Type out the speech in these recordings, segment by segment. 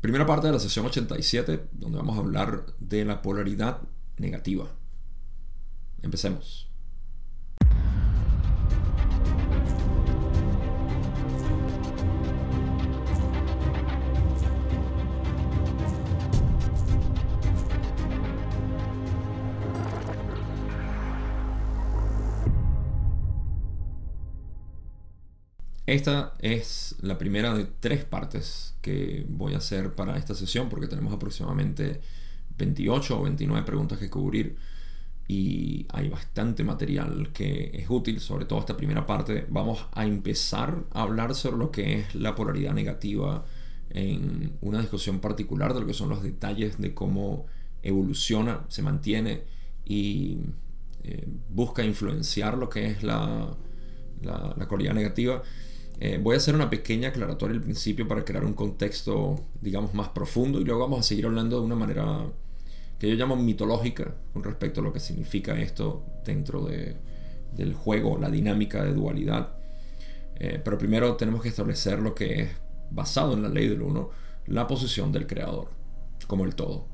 Primera parte de la sesión 87, donde vamos a hablar de la polaridad negativa. Empecemos. Esta es la primera de tres partes que voy a hacer para esta sesión porque tenemos aproximadamente 28 o 29 preguntas que cubrir y hay bastante material que es útil, sobre todo esta primera parte. Vamos a empezar a hablar sobre lo que es la polaridad negativa en una discusión particular de lo que son los detalles de cómo evoluciona, se mantiene y eh, busca influenciar lo que es la, la, la polaridad negativa. Eh, voy a hacer una pequeña aclaratoria al principio para crear un contexto, digamos, más profundo y luego vamos a seguir hablando de una manera que yo llamo mitológica con respecto a lo que significa esto dentro del juego, la dinámica de dualidad. Eh, pero primero tenemos que establecer lo que es, basado en la ley del uno, la posición del creador, como el todo.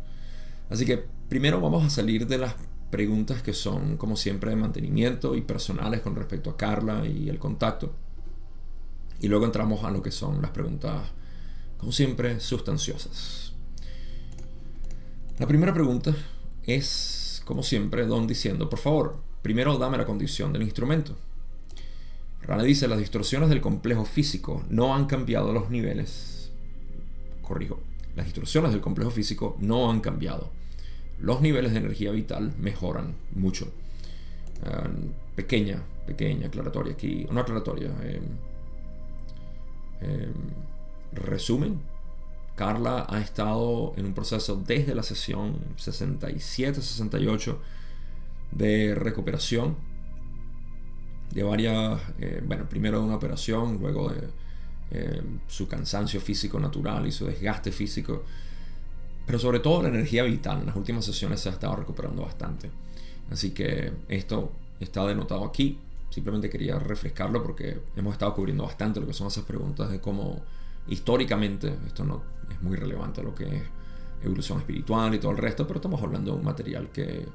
Así que primero vamos a salir de las preguntas que son, como siempre, de mantenimiento y personales con respecto a Carla y el contacto. Y luego entramos a lo que son las preguntas, como siempre, sustanciosas. La primera pregunta es, como siempre, Don diciendo, por favor, primero dame la condición del instrumento. Rana dice, las distorsiones del complejo físico no han cambiado los niveles. Corrijo, las distorsiones del complejo físico no han cambiado. Los niveles de energía vital mejoran mucho. Ah, pequeña, pequeña aclaratoria aquí, una aclaratoria. Eh, Em, resumen, Carla ha estado en un proceso desde la sesión 67-68 de recuperación de varias, eh, bueno, primero de una operación, luego de em, su cansancio físico natural y su desgaste físico, pero sobre todo la energía vital. En las últimas sesiones se ha estado recuperando bastante. Así que esto está denotado aquí. Simplemente quería refrescarlo porque hemos estado cubriendo bastante lo que son esas preguntas de cómo históricamente esto no es muy relevante a lo que es evolución espiritual y todo el resto, pero estamos hablando de un material que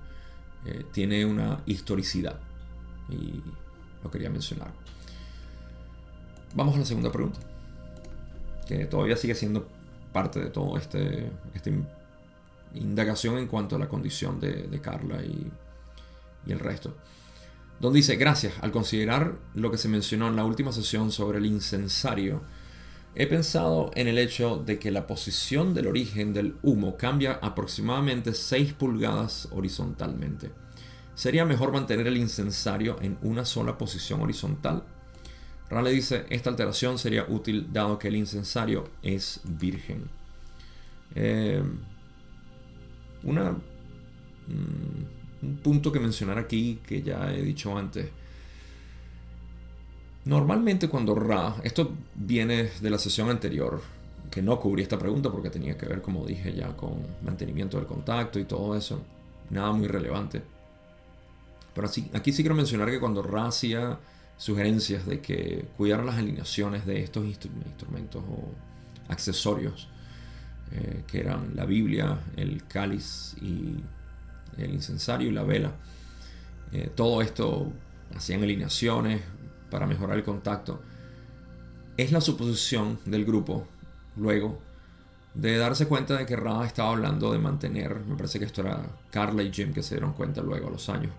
eh, tiene una historicidad y lo quería mencionar. Vamos a la segunda pregunta, que todavía sigue siendo parte de todo este, esta indagación en cuanto a la condición de, Carla y el resto donde dice, gracias, al considerar lo que se mencionó en la última sesión sobre el incensario, he pensado en el hecho de que la posición del origen del humo cambia aproximadamente 6 pulgadas horizontalmente. ¿Sería mejor mantener el incensario en una sola posición horizontal? Raleigh dice, esta alteración sería útil dado que el incensario es virgen. Eh, una... Mm, un punto que mencionar aquí que ya he dicho antes. Normalmente cuando Ra, esto viene de la sesión anterior, que no cubrí esta pregunta porque tenía que ver, como dije ya, con mantenimiento del contacto y todo eso. Nada muy relevante. Pero así, aquí sí quiero mencionar que cuando Ra hacía sugerencias de que cuidar las alineaciones de estos instrumentos o accesorios, eh, que eran la Biblia, el cáliz y el incensario y la vela. Eh, todo esto hacían alineaciones para mejorar el contacto. Es la suposición del grupo, luego, de darse cuenta de que Ra estaba hablando de mantener, me parece que esto era Carla y Jim que se dieron cuenta luego a los años,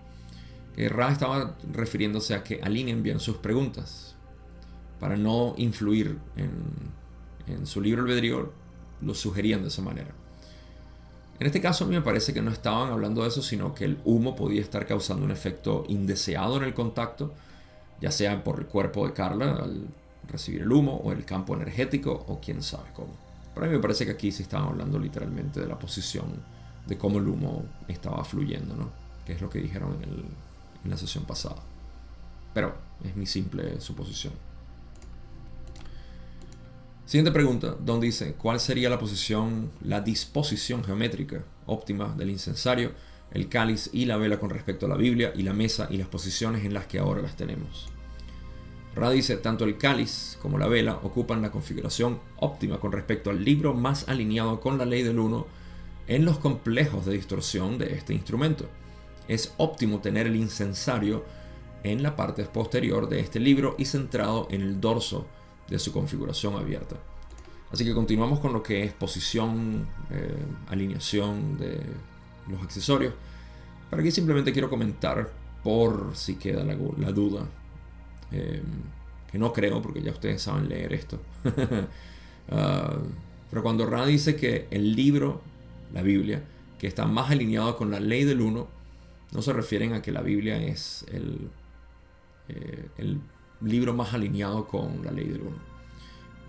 que Ra estaba refiriéndose a que alineen bien sus preguntas para no influir en, en su libro albedrío, lo sugerían de esa manera. En este caso a mí me parece que no estaban hablando de eso, sino que el humo podía estar causando un efecto indeseado en el contacto, ya sea por el cuerpo de Carla al recibir el humo, o el campo energético, o quién sabe cómo. Pero a mí me parece que aquí sí estaban hablando literalmente de la posición, de cómo el humo estaba fluyendo, ¿no? Que es lo que dijeron en, en la sesión pasada. Pero es mi simple suposición. Siguiente pregunta, donde dice, ¿cuál sería la posición, la disposición geométrica óptima del incensario, el cáliz y la vela con respecto a la Biblia y la mesa y las posiciones en las que ahora las tenemos? Ra dice, tanto el cáliz como la vela ocupan la configuración óptima con respecto al libro más alineado con la ley del uno en los complejos de distorsión de este instrumento. Es óptimo tener el incensario en la parte posterior de este libro y centrado en el dorso de su configuración abierta. Así que continuamos con lo que es posición, eh, alineación de los accesorios. Para aquí simplemente quiero comentar por si queda la, duda. Eh, que no creo porque ya ustedes saben leer esto. Ah, pero cuando Ra dice que el libro, la Biblia, que está más alineado con la ley del uno, no se refieren a que la Biblia es el, eh, el libro más alineado con la ley del uno.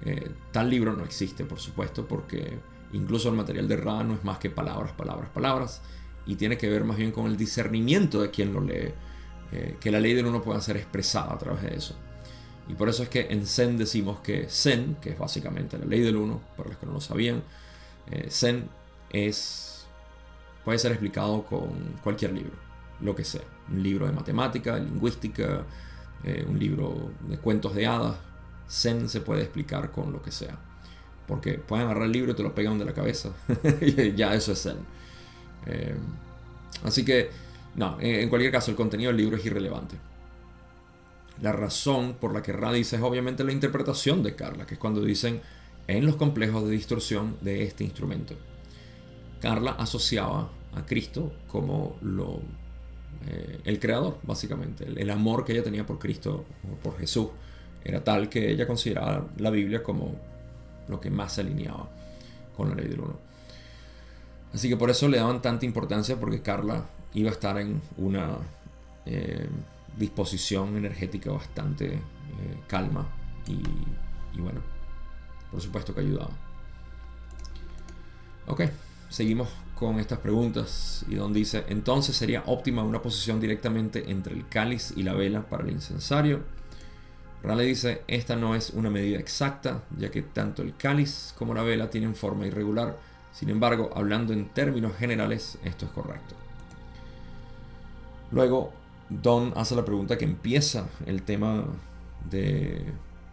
Eh, tal libro no existe, por supuesto, porque incluso el material de Ra no es más que palabras, palabras, palabras, y tiene que ver más bien con el discernimiento de quien lo lee, eh, que la ley del uno pueda ser expresada a través de eso. Y por eso es que en Zen decimos que Zen, que es básicamente la ley del uno, para los que no lo sabían, eh, Zen es, puede ser explicado con cualquier libro, lo que sea. Un libro de matemática, lingüística, un libro de cuentos de hadas, Zen se puede explicar con lo que sea. Porque pueden agarrar el libro y te lo pegan de la cabeza. ya eso es Zen. Eh, así que, no, en cualquier caso, el contenido del libro es irrelevante. La razón por la que Ra dice es obviamente la interpretación de Carla, que es cuando dicen en los complejos de distorsión de este instrumento. Carla asociaba a Cristo como lo, eh, el creador, básicamente, el, amor que ella tenía por Cristo, por Jesús, era tal que ella consideraba la Biblia como lo que más se alineaba con la ley del uno. Así que por eso le daban tanta importancia porque Carla iba a estar en una eh, disposición energética bastante eh, calma y, y, bueno, por supuesto que ayudaba. Ok, seguimos con estas preguntas y donde dice, entonces sería óptima una posición directamente entre el cáliz y la vela para el incensario Raleigh dice, esta no es una medida exacta, ya que tanto el cáliz como la vela tienen forma irregular. Sin embargo, hablando en términos generales, esto es correcto. Luego, Don hace la pregunta que empieza el tema de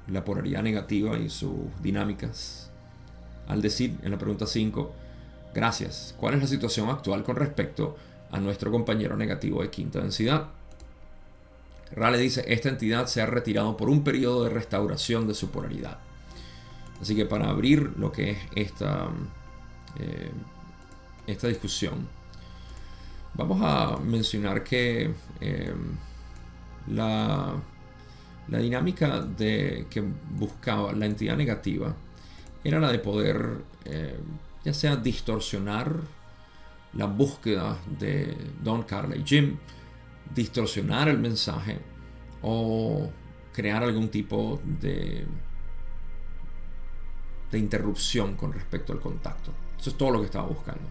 la polaridad negativa y sus dinámicas. Al decir en la pregunta 5, gracias, ¿cuál es la situación actual con respecto a nuestro compañero negativo de quinta densidad? Rale dice, esta entidad se ha retirado por un periodo de restauración de su polaridad. Así que para abrir lo que es esta, eh, esta discusión, vamos a mencionar que eh, la, la, dinámica de, que buscaba la entidad negativa era la de poder, eh, ya sea distorsionar la búsqueda de Don Carla y Jim, distorsionar el mensaje o crear algún tipo de, de interrupción con respecto al contacto. Eso es todo lo que estaba buscando.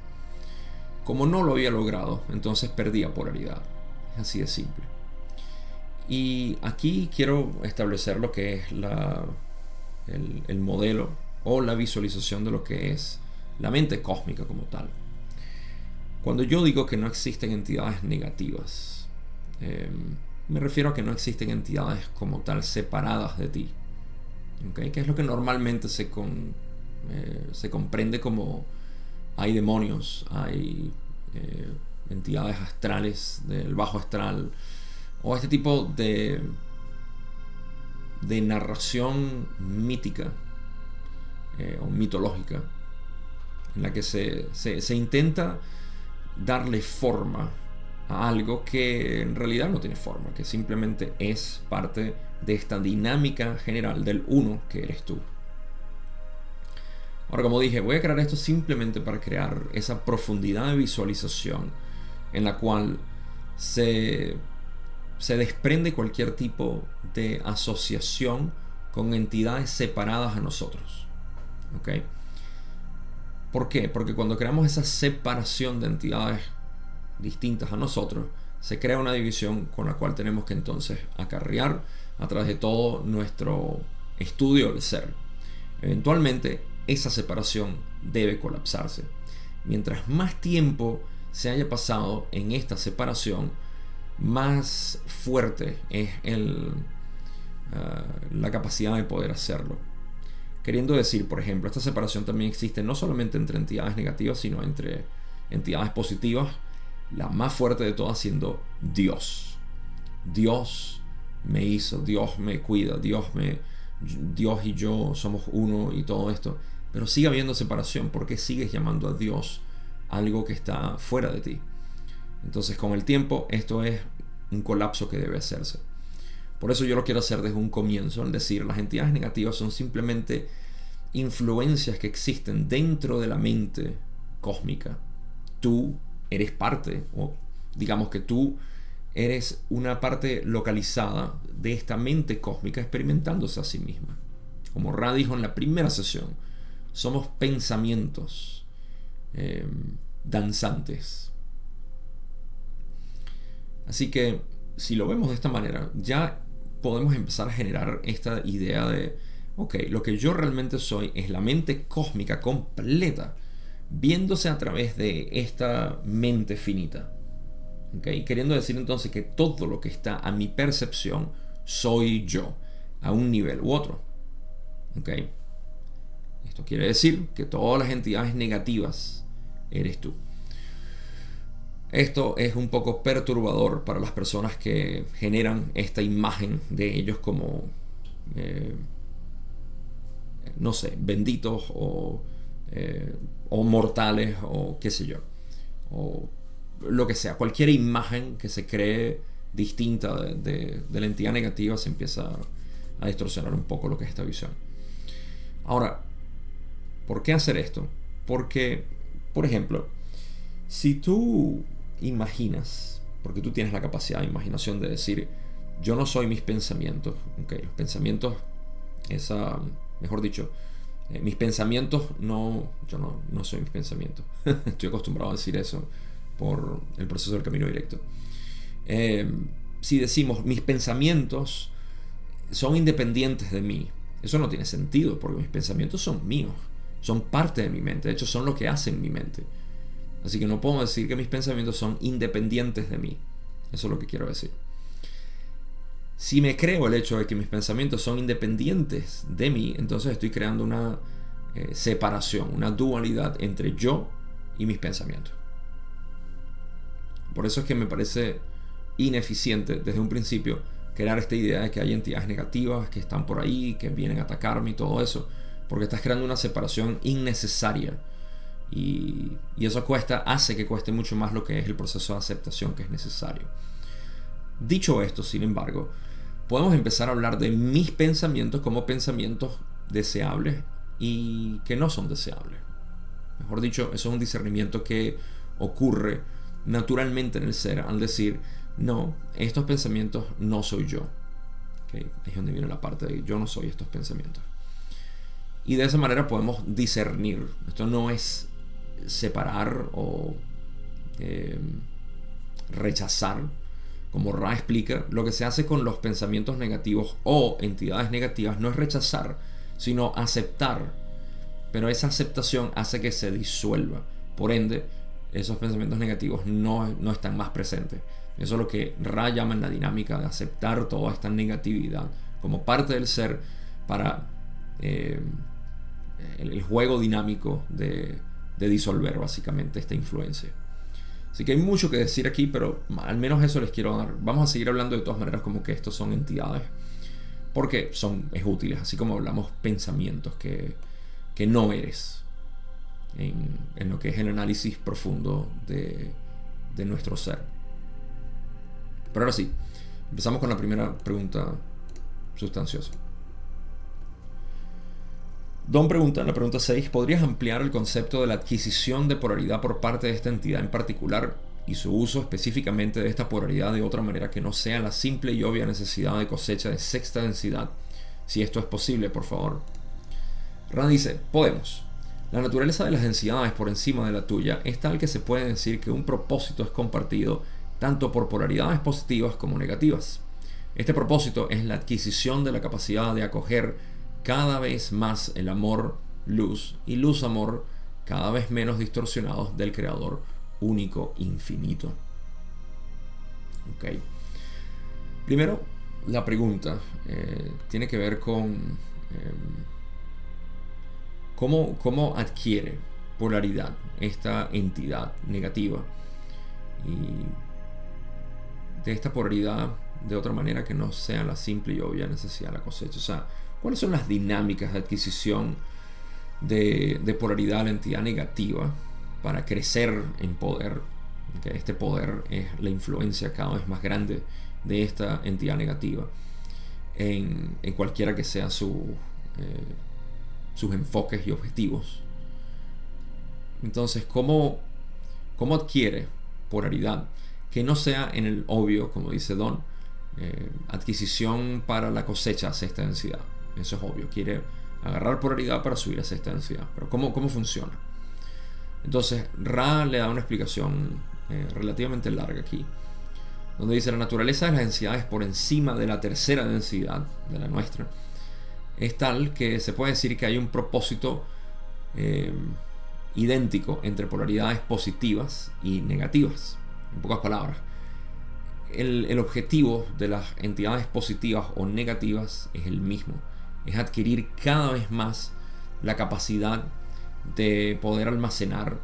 Como no lo había logrado, entonces perdía polaridad. Es así de simple. Y aquí quiero establecer lo que es la, el, el modelo o la visualización de lo que es la mente cósmica como tal. Cuando yo digo que no existen entidades negativas, Em, me refiero a que no existen entidades como tal separadas de ti. ¿okay? Que es lo que normalmente se, eh, se comprende como hay demonios, hay eh, entidades astrales del bajo astral, o este tipo de, de narración mítica eh, o mitológica, en la que se, se intenta darle forma algo que en realidad no tiene forma, que simplemente es parte de esta dinámica general del uno que eres tú. Ahora, como dije, voy a crear esto simplemente para crear esa profundidad de visualización en la cual se, se desprende cualquier tipo de asociación con entidades separadas a nosotros. ¿Ok? ¿Por qué? Porque cuando creamos esa separación de entidades distintas a nosotros, se crea una división con la cual tenemos que entonces acarrear a través de todo nuestro estudio del ser. Eventualmente esa separación debe colapsarse. Mientras más tiempo se haya pasado en esta separación, más fuerte es el, ah, la capacidad de poder hacerlo. Queriendo decir, por ejemplo, esta separación también existe no solamente entre entidades negativas, sino entre entidades positivas, la más fuerte de todas siendo Dios. Dios me hizo, Dios me cuida, Dios me Dios y yo somos uno y todo esto. Pero sigue habiendo separación porque sigues llamando a Dios algo que está fuera de ti. Entonces con el tiempo esto es un colapso que debe hacerse. Por eso yo lo quiero hacer desde un comienzo, es decir, las entidades negativas son simplemente influencias que existen dentro de la mente cósmica. Tú eres parte, o digamos que tú eres una parte localizada de esta mente cósmica experimentándose a sí misma. Como Ra dijo en la primera sesión, somos pensamientos eh, danzantes. Así que si lo vemos de esta manera, ya podemos empezar a generar esta idea de, ok, lo que yo realmente soy es la mente cósmica completa, viéndose a través de esta mente finita. Queriendo decir entonces que todo lo que está a mi percepción soy yo, a un nivel u otro. Esto quiere decir que todas las entidades negativas eres tú. Esto es un poco perturbador para las personas que generan esta imagen de ellos como, eh, no sé, benditos o, eh, o mortales o qué sé yo. O lo que sea, cualquier imagen que se cree distinta de, la entidad negativa se empieza a distorsionar un poco lo que es esta visión. Ahora, ¿por qué hacer esto? Porque, por ejemplo, si tú imaginas, porque tú tienes la capacidad de imaginación de decir, yo no soy mis pensamientos, okay, los pensamientos, esa, mejor dicho, eh, mis pensamientos no, yo no, no soy mis pensamientos. Estoy acostumbrado a decir eso por el proceso del camino directo. Eh, si decimos mis pensamientos son independientes de mí, eso no tiene sentido porque mis pensamientos son míos, son parte de mi mente, de hecho son lo que hacen mi mente. Así que no puedo decir que mis pensamientos son independientes de mí. Eso es lo que quiero decir. Si me creo el hecho de que mis pensamientos son independientes de mí, entonces estoy creando una eh, separación, una dualidad entre yo y mis pensamientos. Por eso es que me parece ineficiente desde un principio crear esta idea de que hay entidades negativas que están por ahí, que vienen a atacarme y todo eso, porque estás creando una separación innecesaria. Y, y, eso cuesta, hace que cueste mucho más lo que es el proceso de aceptación que es necesario. Dicho esto, sin embargo, podemos empezar a hablar de mis pensamientos como pensamientos deseables y que no son deseables. Mejor dicho, eso es un discernimiento que ocurre naturalmente en el ser al decir, no, estos pensamientos no soy yo. Ahí es donde viene la parte de yo no soy estos pensamientos. Y de esa manera podemos discernir. Esto no es separar o em, rechazar. Como Ra explica, lo que se hace con los pensamientos negativos o entidades negativas no es rechazar, sino aceptar. Pero esa aceptación hace que se disuelva. Por ende, esos pensamientos negativos no, están más presentes. Eso es lo que Ra llama en la dinámica de aceptar toda esta negatividad como parte del ser para eh, el, juego dinámico de, de disolver básicamente esta influencia. Así que hay mucho que decir aquí, pero al menos eso les quiero dar. Vamos a seguir hablando de todas maneras como que estos son entidades. Porque son es útiles, así como hablamos pensamientos que, que no eres en, lo que es el análisis profundo de, de nuestro ser. Pero ahora sí, empezamos con la primera pregunta sustanciosa. Don pregunta en la pregunta 6, ¿podrías ampliar el concepto de la adquisición de polaridad por parte de esta entidad en particular y su uso específicamente de esta polaridad de otra manera que no sea la simple y obvia necesidad de cosecha de sexta densidad? Si esto es posible, por favor. Rand dice, podemos. La naturaleza de las densidades por encima de la tuya es tal que se puede decir que un propósito es compartido tanto por polaridades positivas como negativas. Este propósito es la adquisición de la capacidad de acoger cada vez más el amor, luz y luz-amor cada vez menos distorsionados del Creador único, infinito. Primero, la pregunta eh, tiene que ver con em, cómo, cómo adquiere polaridad esta entidad negativa y de esta polaridad de otra manera que no sea la simple y obvia necesidad de la cosecha. O sea, ¿cuáles son las dinámicas de adquisición de, polaridad a la entidad negativa para crecer en poder? Este poder es la influencia cada vez más grande de esta entidad negativa en, cualquiera que sea su, eh, sus enfoques y objetivos. Entonces, ¿cómo, ¿cómo adquiere polaridad? Que no sea en el obvio, como dice Don, eh, adquisición para la cosecha a sexta densidad. Eso es obvio. Quiere agarrar polaridad para subir a sexta densidad. Pero ¿cómo, cómo funciona? Entonces, Ra le da una explicación eh, relativamente larga aquí, donde dice la naturaleza de las densidades por encima de la tercera densidad de la nuestra es tal que se puede decir que hay un propósito eh, idéntico entre polaridades positivas y negativas. En pocas palabras, el, objetivo de las entidades positivas o negativas es el mismo. Es adquirir cada vez más la capacidad de poder almacenar,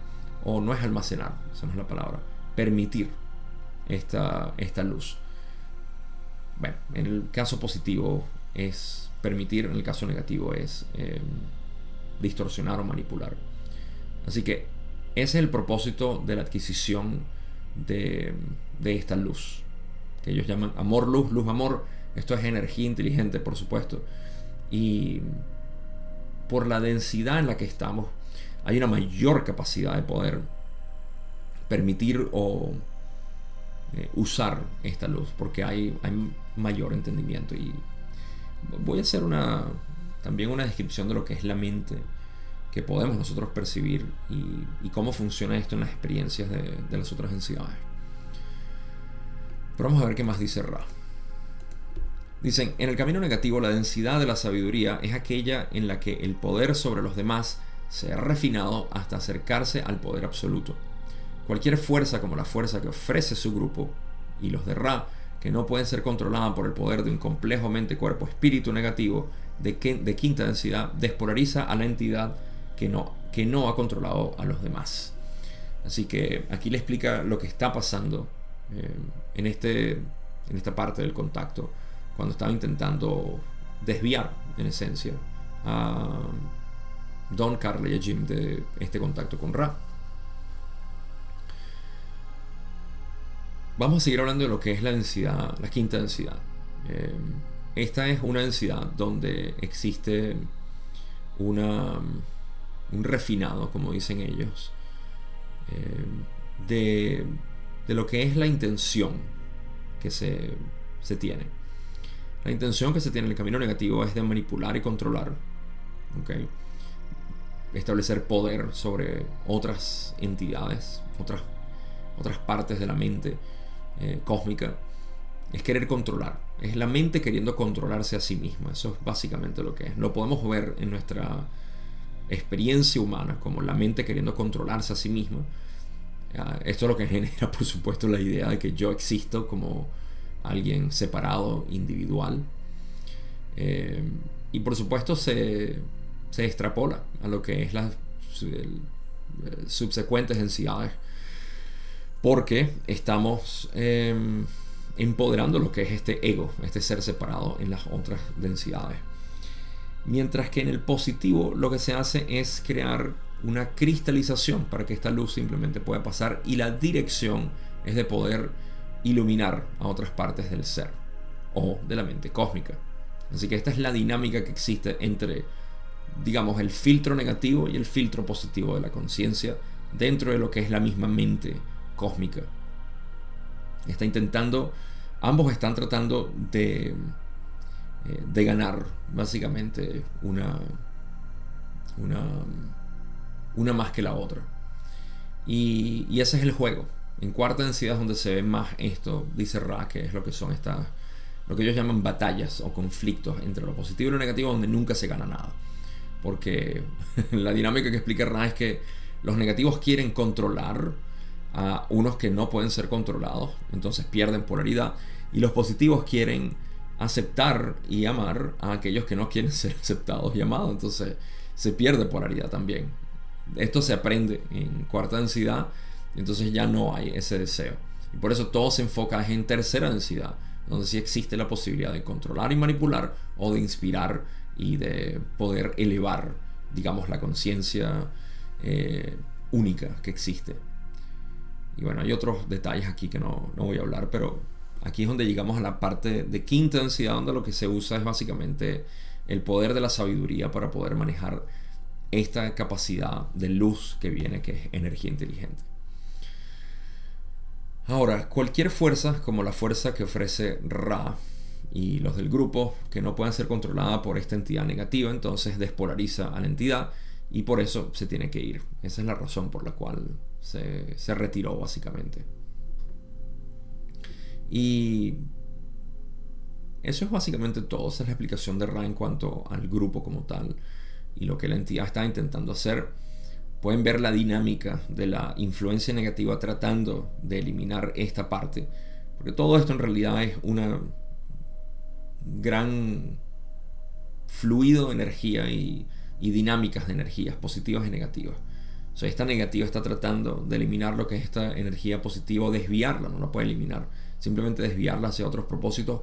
o no es almacenar, esa no es la palabra, permitir esta, esta luz. Bueno, en el caso positivo es permitir, en el caso negativo es eh, distorsionar o manipular. Así que ese es el propósito de la adquisición de, de esta luz que ellos llaman amor, luz, luz, amor. Esto es energía inteligente, por supuesto. Y por la densidad en la que estamos, hay una mayor capacidad de poder permitir o eh, usar esta luz, porque hay, hay mayor entendimiento. Y voy a hacer una también una descripción de lo que es la mente que podemos nosotros percibir y, cómo funciona esto en las experiencias de, de las otras densidades. Pero vamos a ver qué más dice Ra. Dicen, en el camino negativo la densidad de la sabiduría es aquella en la que el poder sobre los demás se ha refinado hasta acercarse al poder absoluto. Cualquier fuerza como la fuerza que ofrece su grupo y los de Ra, que no pueden ser controladas por el poder de un complejo mente cuerpo espíritu negativo de, de quinta densidad, despolariza a la entidad que no, que no ha controlado a los demás. Así que aquí le explica lo que está pasando eh, en, este, en esta parte del contacto, cuando estaba intentando desviar, en esencia, a Don Carly y a Jim de este contacto con Ra. Vamos a seguir hablando de lo que es la densidad, la quinta densidad. Eh, esta es una densidad donde existe un refinado, como dicen ellos, eh, de de lo que es la intención que se, tiene. La intención que se tiene en el camino negativo es de manipular y controlar. Establecer poder sobre otras entidades, otras, otras partes de la mente eh, cósmica. Es querer controlar. Es la mente queriendo controlarse a sí misma. Eso es básicamente lo que es. Lo podemos ver en nuestra experiencia humana como la mente queriendo controlarse a sí misma esto es lo que genera, por supuesto, la idea de que yo existo como alguien separado, individual. Eh, y por supuesto se, se, extrapola a lo que es las eh, subsecuentes densidades. Porque estamos em, empoderando lo que es este ego, este ser separado en las otras densidades. Mientras que en el positivo lo que se hace es crear una cristalización para que esta luz simplemente pueda pasar y la dirección es de poder iluminar a otras partes del ser o de la mente cósmica. Así que esta es la dinámica que existe entre, digamos, el filtro negativo y el filtro positivo de la conciencia dentro de lo que es la misma mente cósmica. Está intentando, ambos están tratando de, eh, de ganar básicamente una, una una más que la otra. Y, ese es el juego. En cuarta densidad es donde se ve más esto, dice Ra, que es lo que son estas, lo que ellos llaman batallas o conflictos entre lo positivo y lo negativo, donde nunca se gana nada. Porque la dinámica que explica Ra es que los negativos quieren controlar a unos que no pueden ser controlados, entonces pierden polaridad, y los positivos quieren aceptar y amar a aquellos que no quieren ser aceptados y amados. Entonces se pierde polaridad también. Esto se aprende en cuarta densidad, entonces ya no hay ese deseo. Y por eso todo se enfoca en tercera densidad, donde sí existe la posibilidad de controlar y manipular o de inspirar y de poder elevar, digamos, la conciencia eh, única que existe. Y bueno, hay otros detalles aquí que no, no voy a hablar, pero aquí es donde llegamos a la parte de quinta densidad, donde lo que se usa es básicamente el poder de la sabiduría para poder manejar esta capacidad de luz que viene, que es energía inteligente. Ahora, cualquier fuerza, como la fuerza que ofrece Ra y los del grupo, que no puedan ser controlada por esta entidad negativa, entonces despolariza a la entidad y por eso se tiene que ir. Esa es la razón por la cual se, se retiró básicamente. Y eso es básicamente todo. Esa es la explicación de Ra en cuanto al grupo como tal y lo que la entidad está intentando hacer. Pueden ver la dinámica de la influencia negativa tratando de eliminar esta parte. Porque todo esto en realidad es una gran fluido de energía y, dinámicas de energías positivas y negativas. O sea, esta negativa está tratando de eliminar lo que es esta energía positiva o desviarla, no la puede eliminar, simplemente desviarla hacia otros propósitos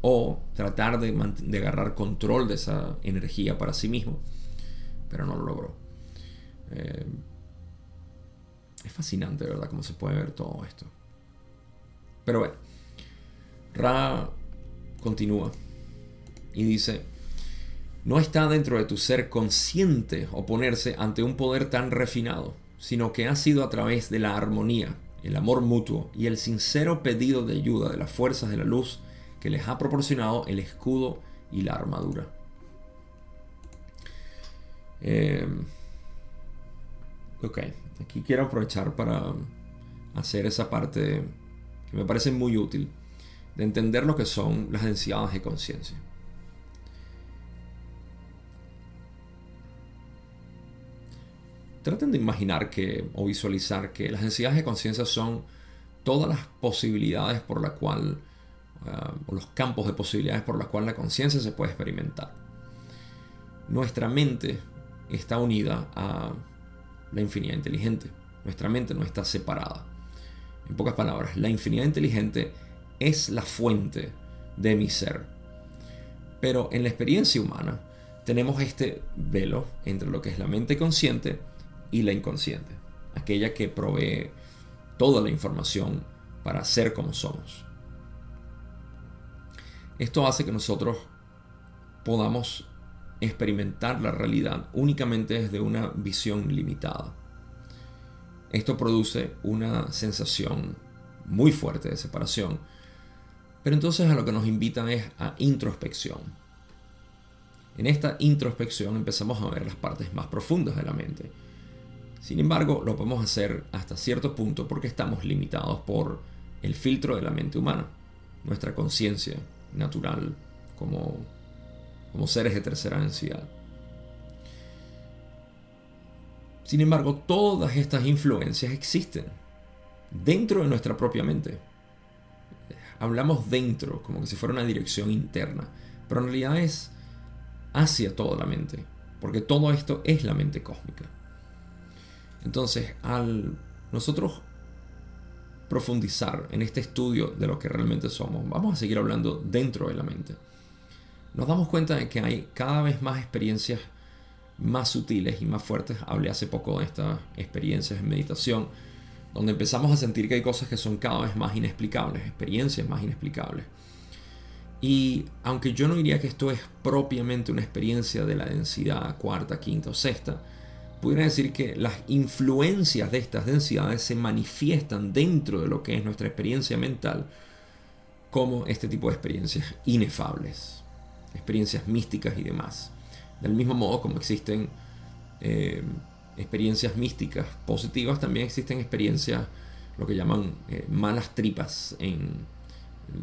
o tratar de, de agarrar control de esa energía para sí mismo pero no lo logró. Eh, es fascinante, ¿verdad? Cómo se puede ver todo esto. Pero bueno, Ra continúa y dice, no está dentro de tu ser consciente oponerse ante un poder tan refinado, sino que ha sido a través de la armonía, el amor mutuo y el sincero pedido de ayuda de las fuerzas de la luz que les ha proporcionado el escudo y la armadura. Eh, ok, aquí quiero aprovechar para hacer esa parte que me parece muy útil de entender lo que son las densidades de conciencia. Traten de imaginar que o visualizar que las densidades de conciencia son todas las posibilidades por la cual uh, o los campos de posibilidades por las cuales la conciencia se puede experimentar. Nuestra mente está unida a la infinidad inteligente. Nuestra mente no está separada. En pocas palabras, la infinidad inteligente es la fuente de mi ser. Pero en la experiencia humana tenemos este velo entre lo que es la mente consciente y la inconsciente, aquella que provee toda la información para ser como somos. Esto hace que nosotros podamos experimentar la realidad únicamente desde una visión limitada. Esto produce una sensación muy fuerte de separación, pero entonces a lo que nos invitan es a introspección. En esta introspección empezamos a ver las partes más profundas de la mente. Sin embargo, lo podemos hacer hasta cierto punto porque estamos limitados por el filtro de la mente humana, nuestra conciencia natural como como seres de tercera densidad. Sin embargo, todas estas influencias existen dentro de nuestra propia mente. Hablamos dentro, como que si fuera una dirección interna, pero en realidad es hacia toda la mente, porque todo esto es la mente cósmica. Entonces, al nosotros profundizar en este estudio de lo que realmente somos, vamos a seguir hablando dentro de la mente nos damos cuenta de que hay cada vez más experiencias más sutiles y más fuertes. Hablé hace poco de estas experiencias en meditación, donde empezamos a sentir que hay cosas que son cada vez más inexplicables, experiencias más inexplicables. Y aunque yo no diría que esto es propiamente una experiencia de la densidad cuarta, quinta o sexta, pudiera decir que las influencias de estas densidades se manifiestan dentro de lo que es nuestra experiencia mental como este tipo de experiencias inefables experiencias místicas y demás. Del mismo modo como existen eh, experiencias místicas positivas, también existen experiencias, lo que llaman eh, malas tripas en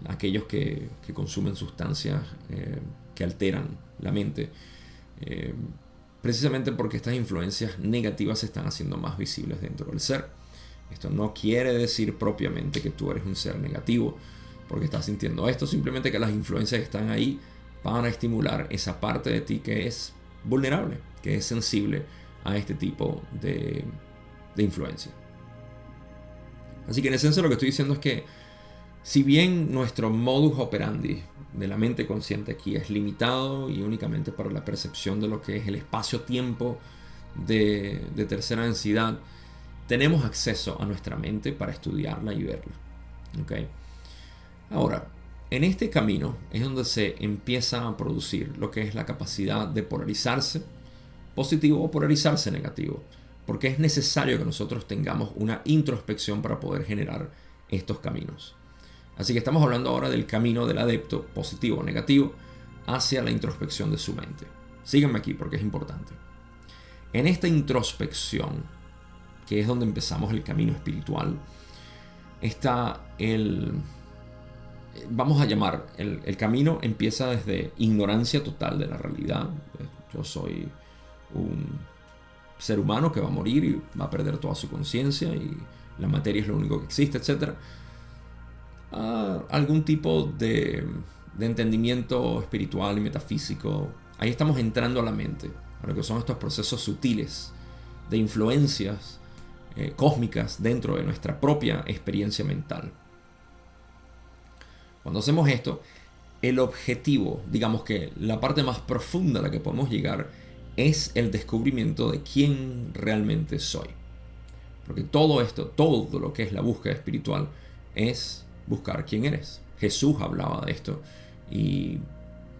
aquellos que, consumen sustancias eh, que alteran la mente. precisamente porque estas influencias negativas se están haciendo más visibles dentro del ser. Esto no quiere decir propiamente que tú eres un ser negativo, porque estás sintiendo esto, simplemente que las influencias están ahí para estimular esa parte de ti que es vulnerable, que es sensible a este tipo de, de influencia. Así que en esencia lo que estoy diciendo es que si bien nuestro modus operandi de la mente consciente aquí es limitado y únicamente para la percepción de lo que es el espacio-tiempo de, tercera densidad, tenemos acceso a nuestra mente para estudiarla y verla. ¿Okay? Ahora, en este camino es donde se empieza a producir lo que es la capacidad de polarizarse positivo o polarizarse negativo, porque es necesario que nosotros tengamos una introspección para poder generar estos caminos. Así que estamos hablando ahora del camino del adepto positivo o negativo hacia la introspección de su mente. Síganme aquí porque es importante. En esta introspección, que es donde empezamos el camino espiritual, está el, vamos a llamar, el, camino empieza desde ignorancia total de la realidad. Yo soy un ser humano que va a morir y va a perder toda su conciencia y la materia es lo único que existe, etc algún tipo de, entendimiento espiritual y metafísico. Ahí estamos entrando a la mente, a lo que son estos procesos sutiles de influencias eh, cósmicas dentro de nuestra propia experiencia mental. Cuando hacemos esto, el objetivo, digamos que la parte más profunda a la que podemos llegar, es el descubrimiento de quién realmente soy. Porque todo esto, todo lo que es la búsqueda espiritual, es buscar quién eres. Jesús hablaba de esto y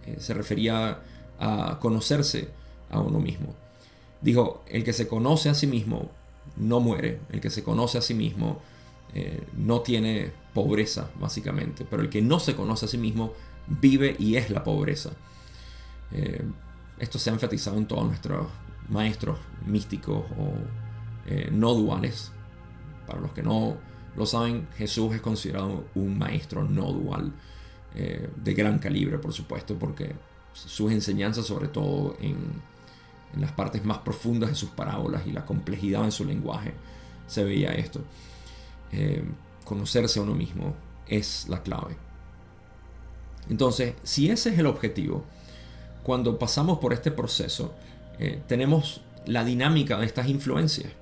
eh, se refería a conocerse a uno mismo. Dijo, el que se conoce a sí mismo no muere, el que se conoce a sí mismo eh, no tiene pobreza, básicamente, pero el que no se conoce a sí mismo vive y es la pobreza. Eh, esto se ha enfatizado en todos nuestros maestros místicos o no duales. Para los que no lo saben, Jesús es considerado un maestro no dual, eh, de gran calibre, por supuesto, porque sus enseñanzas, sobre todo en, las partes más profundas de sus parábolas y la complejidad en su lenguaje, se veía esto. Eh, conocerse a uno mismo es la clave. Entonces, si ese es el objetivo, cuando pasamos por este proceso, eh, tenemos la dinámica de estas influencias.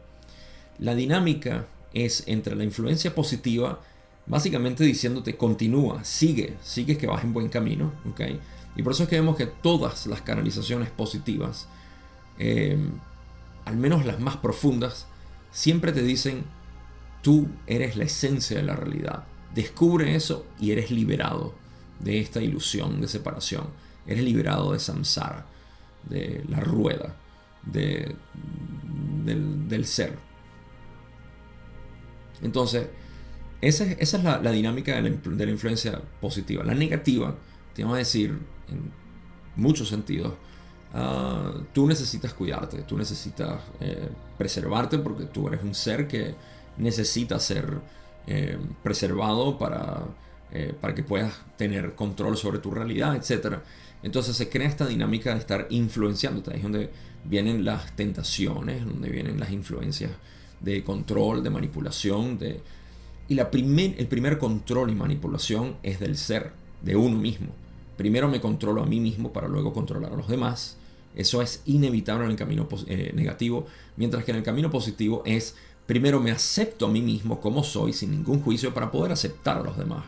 La dinámica es entre la influencia positiva, básicamente diciéndote continúa, sigue, sigue que vas en buen camino, ¿ok? Y por eso es que vemos que todas las canalizaciones positivas, em, al menos las más profundas, siempre te dicen, tú eres la esencia de la realidad. Descubre eso y eres liberado de esta ilusión de separación. Eres liberado de samsara, de la rueda, de, del, ser. Entonces, esa, es la, dinámica de la, influencia positiva. La negativa, te vamos a decir, en muchos sentidos, ah, tú necesitas cuidarte, tú necesitas eh, preservarte porque tú eres un ser que necesita ser eh, preservado para, eh, para que puedas tener control sobre tu realidad, etc. Entonces se crea esta dinámica de estar influenciándote, es donde vienen las tentaciones, donde vienen las influencias de control, de manipulación, de... Y la primer, el primer control y manipulación es del ser, de uno mismo. Primero me controlo a mí mismo para luego controlar a los demás. Eso es inevitable en el camino eh, negativo, mientras que en el camino positivo es primero me acepto a mí mismo como soy sin ningún juicio para poder aceptar a los demás.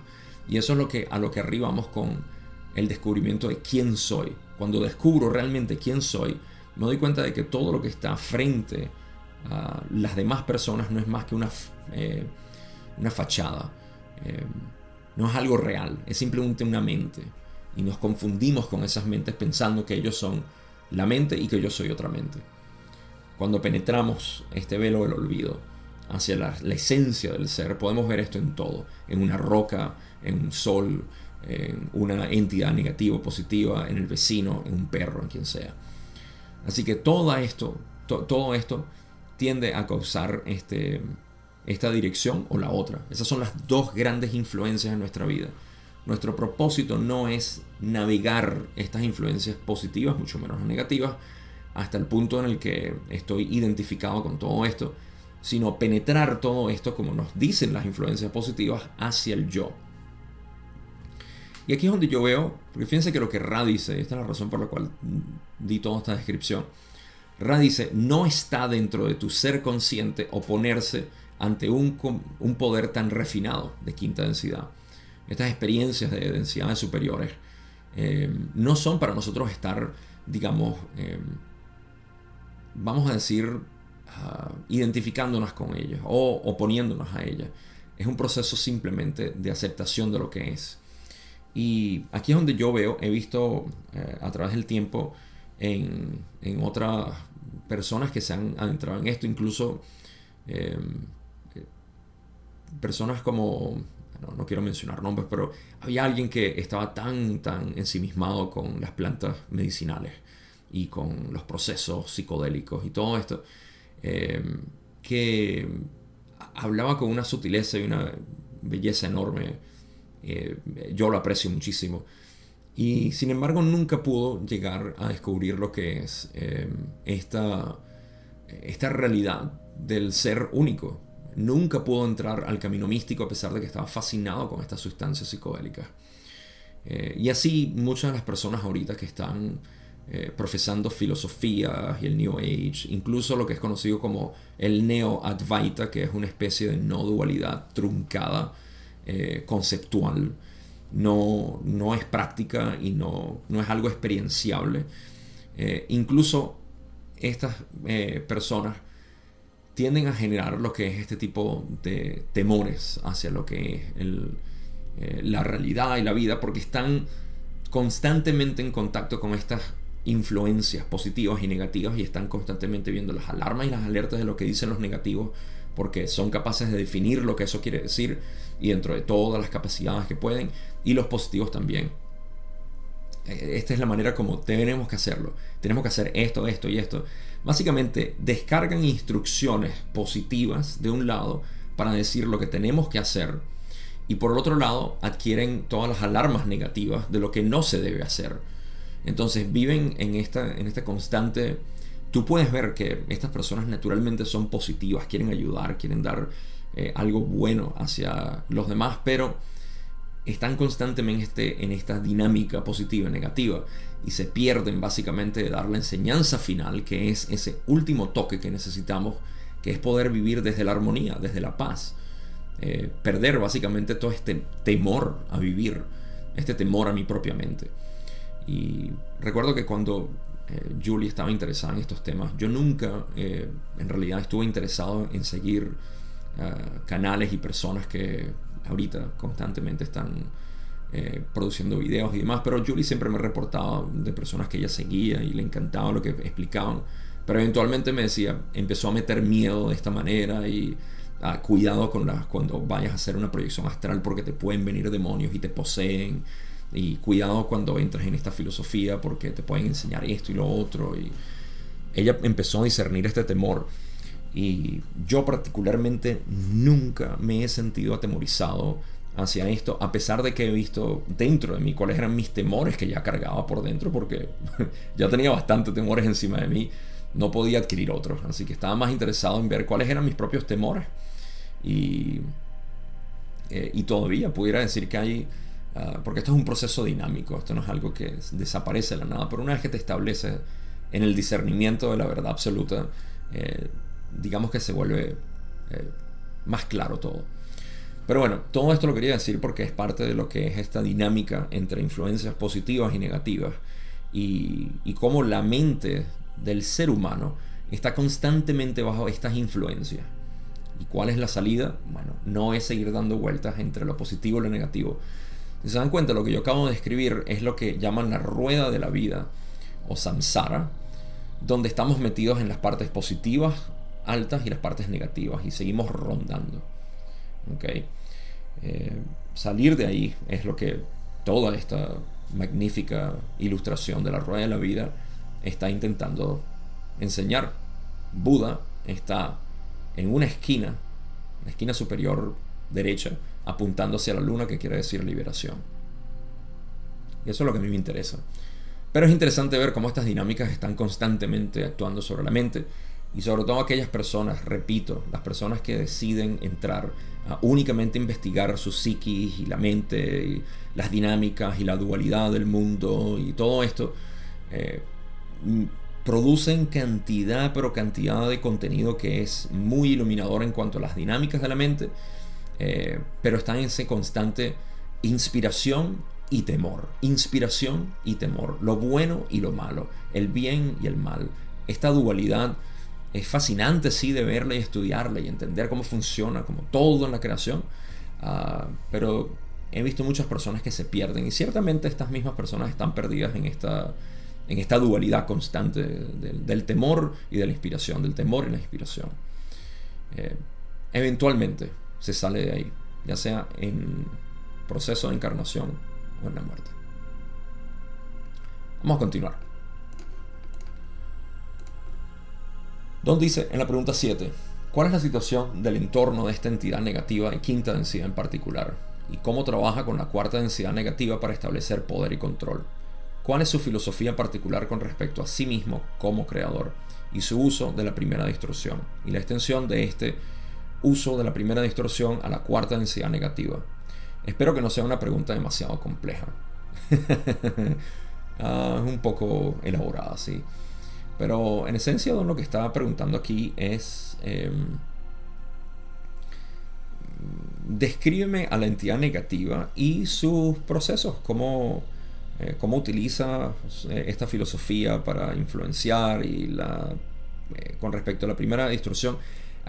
Y eso es lo que, a lo que arribamos con el descubrimiento de quién soy. Cuando descubro realmente quién soy, me doy cuenta de que todo lo que está frente las demás personas no es más que una, eh, una fachada. Eh, no es algo real, es simplemente una mente. Y nos confundimos con esas mentes pensando que ellos son la mente y que yo soy otra mente. Cuando penetramos este velo del olvido hacia la, esencia del ser, podemos ver esto en todo, en una roca, en un sol, en una entidad negativa o positiva, en el vecino, en un perro, en quien sea. Así que todo esto, todo esto tiende a causar este, esta dirección o la otra. Esas son las dos grandes influencias en nuestra vida. Nuestro propósito no es navegar estas influencias positivas, mucho menos negativas, hasta el punto en el que estoy identificado con todo esto, sino penetrar todo esto, como nos dicen las influencias positivas, hacia el yo. Y aquí es donde yo veo, porque fíjense que lo que Ra dice, esta es la razón por la cual di toda esta descripción, Ra dice, no está dentro de tu ser consciente oponerse ante un, un poder tan refinado de quinta densidad. Estas experiencias de densidades superiores eh, no son para nosotros estar, digamos, eh, vamos a decir, ah, identificándonos con ellas o oponiéndonos a ellas. Es un proceso simplemente de aceptación de lo que es. Y aquí es donde yo veo, he visto eh, a través del tiempo en, en, otras personas que se han adentrado en esto, incluso em, personas como, no, no, quiero mencionar nombres, pero había alguien que estaba tan, tan ensimismado con las plantas medicinales y con los procesos psicodélicos y todo esto, em, que hablaba con una sutileza y una belleza enorme eh, yo lo aprecio muchísimo. Y sin embargo nunca pudo llegar a descubrir lo que es eh, esta, esta realidad del ser único. Nunca pudo entrar al camino místico a pesar de que estaba fascinado con estas sustancias psicodélicas. Eh, y así muchas de las personas ahorita que están profesando filosofía y el New Age, incluso lo que es conocido como el Neo Advaita, que es una especie de no dualidad truncada, eh, conceptual, no, no, es práctica y no, no es algo experienciable. Eh, incluso estas eh, personas tienden a generar lo que es este tipo de temores hacia lo que es la realidad y la vida, porque están constantemente en contacto con estas influencias positivas y negativas y están constantemente viendo las alarmas y las alertas de lo que dicen los negativos porque son capaces de definir lo que eso quiere decir y dentro de todas las capacidades que pueden y los positivos también. Eh, esta es la manera como tenemos que hacerlo. Tenemos que hacer esto, esto y esto. Básicamente descargan instrucciones positivas de un lado para decir lo que tenemos que hacer y por el otro lado adquieren todas las alarmas negativas de lo que no se debe hacer. Entonces viven en esta, en esta constante tú puedes ver que estas personas naturalmente son positivas, quieren ayudar, quieren dar eh, algo bueno hacia los demás, pero están constantemente este, en esta dinámica positiva y negativa y se pierden básicamente de dar la enseñanza final, que es ese último toque que necesitamos, que es poder vivir desde la armonía, desde la paz. Eh, perder básicamente todo este temor a vivir, este temor a mi propia mente. Y recuerdo que cuando eh, Julie estaba interesada en estos temas. Yo nunca, eh, en realidad, estuve interesado en seguir eh, canales y personas que ahorita constantemente están produciendo videos y demás, pero Julie siempre me reportaba de personas que ella seguía y le encantaba lo que explicaban. Pero eventualmente me decía, empezó a meter miedo de esta manera y ah, cuidado con las, cuando vayas a hacer una proyección astral porque te pueden venir demonios y te poseen y cuidado cuando entras en esta filosofía porque te pueden enseñar esto y lo otro. Y ella empezó a discernir este temor. Y yo particularmente nunca me he sentido atemorizado hacia esto, a pesar de que he visto dentro de mí cuáles eran mis temores que ya cargaba por dentro, porque ya tenía bastantes temores encima de mí, no podía adquirir otros, así que estaba más interesado en ver cuáles eran mis propios temores. Y, eh, y todavía pudiera decir que hay Ah, porque esto es un proceso dinámico, esto no es algo que desaparece de la nada, pero una vez que te estableces en el discernimiento de la verdad absoluta, eh, digamos que se vuelve eh, más claro todo. Pero bueno, todo esto lo quería decir porque es parte de lo que es esta dinámica entre influencias positivas y negativas y, y cómo la mente del ser humano está constantemente bajo estas influencias. ¿Y cuál es la salida? Bueno, no es seguir dando vueltas entre lo positivo y lo negativo, si se dan cuenta, lo que yo acabo de describir es lo que llaman la rueda de la vida o samsara, donde estamos metidos en las partes positivas altas y las partes negativas y seguimos rondando. ¿Okay? Eh, salir de ahí es lo que toda esta magnífica ilustración de la rueda de la vida está intentando enseñar. Buda está en una esquina, la esquina superior derecha, apuntando hacia la luna, que quiere decir liberación. Y eso es lo que a mí me interesa. Pero es interesante ver cómo estas dinámicas están constantemente actuando sobre la mente. Y sobre todo aquellas personas, repito, las personas que deciden entrar a únicamente investigar su psiquis y la mente, las dinámicas y la dualidad del mundo y todo esto, eh, producen cantidad, pero cantidad de contenido que es muy iluminador en cuanto a las dinámicas de la mente, eh, pero están en ese constante inspiración y temor, inspiración y temor, lo bueno y lo malo, el bien y el mal. Esta dualidad es fascinante, sí, de verla y estudiarla y entender cómo funciona, como todo en la creación, ah, pero he visto muchas personas que se pierden y ciertamente estas mismas personas están perdidas en esta, en esta dualidad constante del, temor y de la inspiración, del temor y la inspiración. Eh, eventualmente se sale de ahí, ya sea en proceso de encarnación o en la muerte. Vamos a continuar. Don dice en la pregunta 7, ¿cuál es la situación del entorno de esta entidad negativa y quinta densidad en particular? ¿Y cómo trabaja con la cuarta densidad negativa para establecer poder y control? ¿Cuál es su filosofía particular con respecto a sí mismo como creador? Y su uso de la primera distorsión y la extensión de este uso de la primera distorsión a la cuarta densidad negativa. Espero que no sea una pregunta demasiado compleja. Es un poco elaborada, sí. Pero en esencia, Don lo que estaba preguntando aquí es... Em, descríbeme a la entidad negativa y sus procesos, cómo, eh, cómo utiliza eh, esta filosofía para influenciar y la, eh, con respecto a la primera instrucción.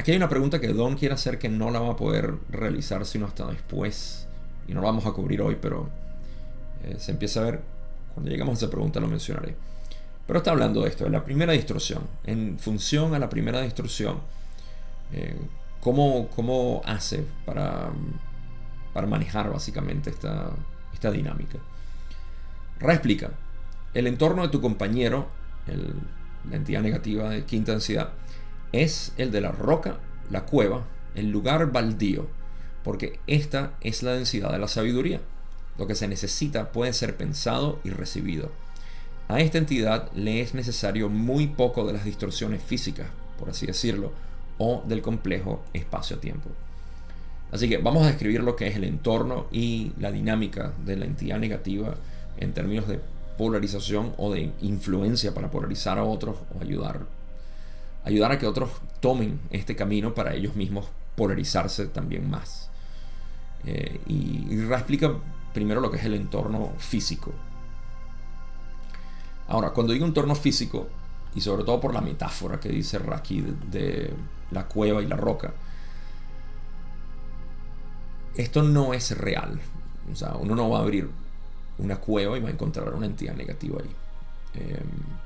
Aquí hay una pregunta que Don quiere hacer que no la va a poder realizar sino hasta después y no la vamos a cubrir hoy, pero se empieza a ver, cuando lleguemos a esa pregunta lo mencionaré. Pero está hablando de esto, de la primera distorsión. En función a la primera distorsión, eh, ¿cómo, hace para, para manejar básicamente esta, esta dinámica? Reexplica. El entorno de tu compañero, la entidad negativa de quinta densidad, es el de la roca, la cueva, el lugar baldío, porque esta es la densidad de la sabiduría. Lo que se necesita puede ser pensado y recibido. A esta entidad le es necesario muy poco de las distorsiones físicas, por así decirlo, o del complejo espacio-tiempo. Así que vamos a describir lo que es el entorno y la dinámica de la entidad negativa en términos de polarización o de influencia para polarizar a otros o ayudar, ayudar a que otros tomen este camino para ellos mismos polarizarse también más. Eh, y, y explica primero lo que es el entorno físico. Ahora, cuando digo entorno físico, y sobre todo por la metáfora que dice Raki de, la cueva y la roca, esto no es real. O sea, uno no va a abrir una cueva y va a encontrar una entidad negativa ahí. Em,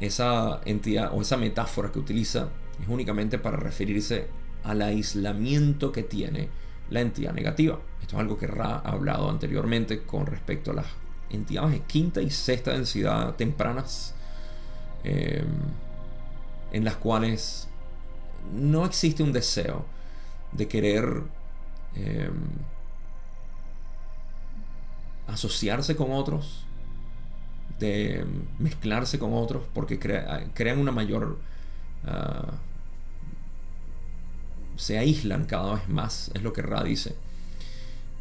esa entidad o esa metáfora que utiliza es únicamente para referirse al aislamiento que tiene la entidad negativa. Esto es algo que Ra ha hablado anteriormente con respecto a las entidades de quinta y sexta densidad tempranas, em, en las cuales no existe un deseo de querer em, asociarse con otros, de mezclarse con otros, porque crean una mayor... Ah, se aíslan cada vez más, es lo que Ra dice.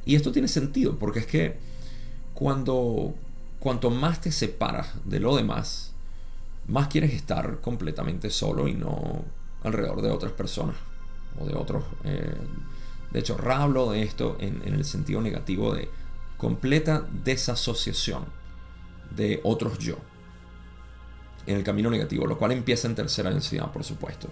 Y esto tiene sentido, porque es que cuando cuanto más te separas de lo demás, más quieres estar completamente solo y no alrededor de otras personas o de otros. Eh, de hecho, Ra habló de esto en, el sentido negativo de completa desasociación de otros yo en el camino negativo, lo cual empieza en tercera densidad, por supuesto.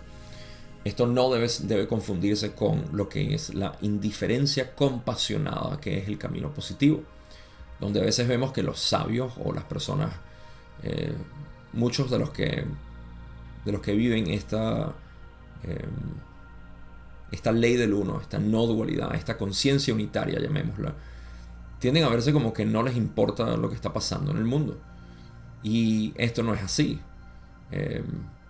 Esto no debe, debe, confundirse con lo que es la indiferencia compasionada, que es el camino positivo donde a veces vemos que los sabios o las personas, eh, muchos de los que, de los que viven esta, eh, esta ley del uno, esta no dualidad, esta conciencia unitaria, llamémosla, tienden a verse como que no les importa lo que está pasando en el mundo. Y esto no es así. Eh,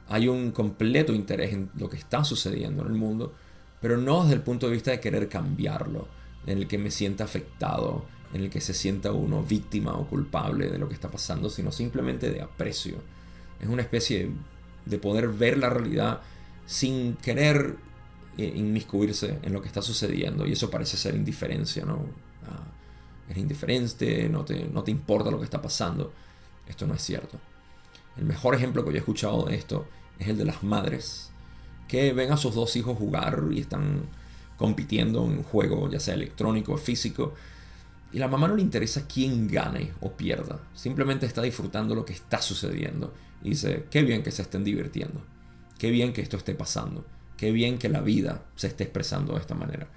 hay un completo interés en lo que está sucediendo en el mundo, pero no desde el punto de vista de querer cambiarlo, en el que me sienta afectado, en el que se sienta uno víctima o culpable de lo que está pasando, sino simplemente de aprecio. Es una especie de poder ver la realidad sin querer eh, inmiscuirse en lo que está sucediendo. Y eso parece ser indiferencia, ¿no? Eres indiferente, no te, no te importa lo que está pasando. Esto no es cierto. El mejor ejemplo que yo he escuchado de esto es el de las madres que ven a sus dos hijos jugar y están compitiendo en un juego, ya sea electrónico o físico, y la mamá no le interesa quién gane o pierda, simplemente está disfrutando lo que está sucediendo. Y dice, qué bien que se estén divirtiendo, qué bien que esto esté pasando, qué bien que la vida se esté expresando de esta manera.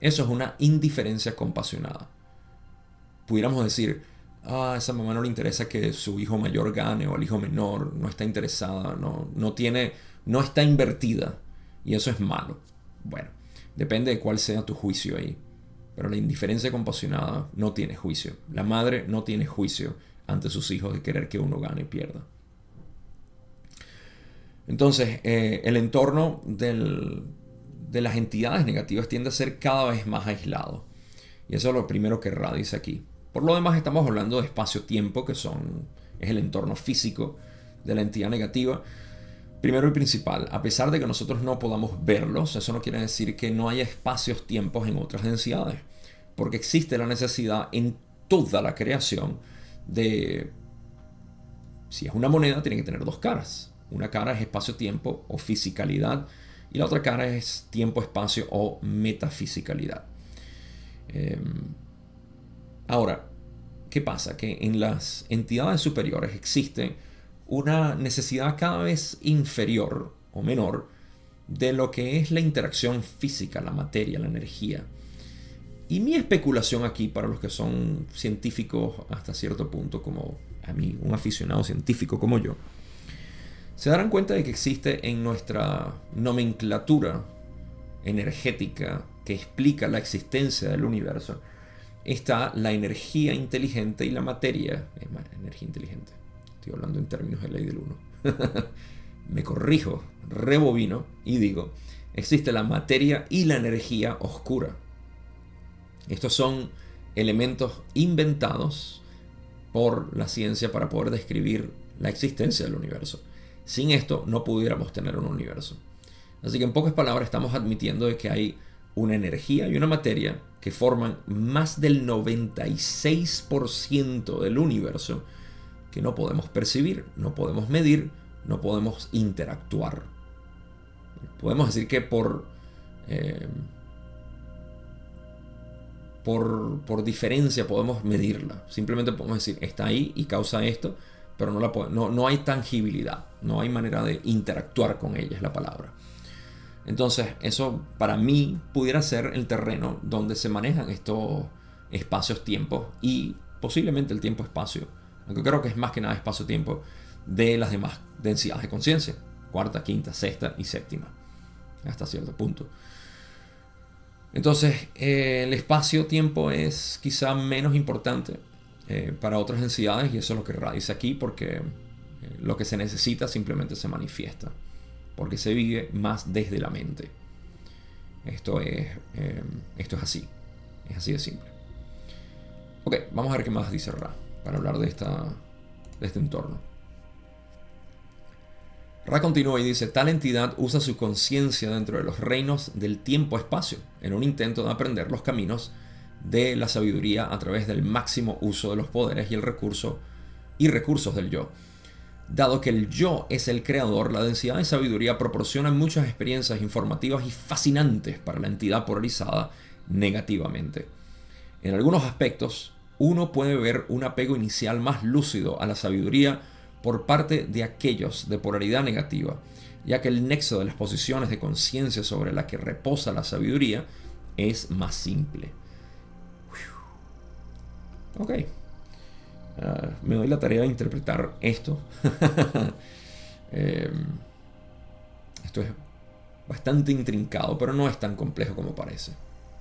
Eso es una indiferencia compasionada. Pudiéramos decir, ah, esa mamá no le interesa que su hijo mayor gane o el hijo menor, no está interesada, no, no tiene, no está invertida. Y eso es malo. Bueno, depende de cuál sea tu juicio ahí. Pero la indiferencia compasionada no tiene juicio. La madre no tiene juicio ante sus hijos de querer que uno gane y pierda. Entonces, eh, el entorno de las entidades negativas tiende a ser cada vez más aislado. Y eso es lo primero que Ra dice aquí. Por lo demás, estamos hablando de espacio-tiempo, que son, es el entorno físico de la entidad negativa. Primero y principal, a pesar de que nosotros no podamos verlos, eso no quiere decir que no haya espacios-tiempos en otras densidades, porque existe la necesidad en toda la creación de, si es una moneda, tiene que tener dos caras. Una cara es espacio-tiempo o fisicalidad, y la otra cara es tiempo-espacio o metafisicalidad. Em, ahora, ¿qué pasa? Que en las entidades superiores existe una necesidad cada vez inferior o menor de lo que es la interacción física, la materia, la energía. Y mi especulación aquí, para los que son científicos hasta cierto punto, como a mí, un aficionado científico como yo, se darán cuenta de que existe en nuestra nomenclatura energética que explica la existencia del universo, está la energía inteligente y la materia, energía inteligente, Estoy hablando en términos de ley del 1. Me corrijo, rebobino y digo, existe la materia y la energía oscura. Estos son elementos inventados por la ciencia para poder describir la existencia del universo. Sin esto no pudiéramos tener un universo. Así que en pocas palabras estamos admitiendo de que hay una energía y una materia que forman más del 96% del universo que no podemos percibir, no podemos medir, no podemos interactuar. Podemos decir que por, eh, por, por, diferencia podemos medirla. Simplemente podemos decir, está ahí y causa esto, pero no, la no, no hay tangibilidad, no hay manera de interactuar con ella, es la palabra. Entonces, eso para mí pudiera ser el terreno donde se manejan estos espacios-tiempos y posiblemente el tiempo-espacio aunque creo que es más que nada espacio-tiempo de las demás densidades de conciencia, cuarta, quinta, sexta y séptima, hasta cierto punto. Entonces, eh, el espacio-tiempo es quizá menos importante eh, para otras densidades y eso es lo que radica aquí porque eh, lo que se necesita simplemente se manifiesta, porque se vive más desde la mente. Esto es, esto es así, es así de simple. Ok, vamos a ver qué más dice Ra para hablar de, esta, de este entorno. Ra continúa y dice, tal entidad usa su conciencia dentro de los reinos del tiempo-espacio, en un intento de aprender los caminos de la sabiduría a través del máximo uso de los poderes y el recurso y recursos del yo. Dado que el yo es el creador, la densidad de sabiduría proporciona muchas experiencias informativas y fascinantes para la entidad polarizada negativamente. En algunos aspectos, uno puede ver un apego inicial más lúcido a la sabiduría por parte de aquellos de polaridad negativa, ya que el nexo de las posiciones de conciencia sobre la que reposa la sabiduría es más simple. Ok. Ah, me doy la tarea de interpretar esto. Em, esto es bastante intrincado, pero no es tan complejo como parece.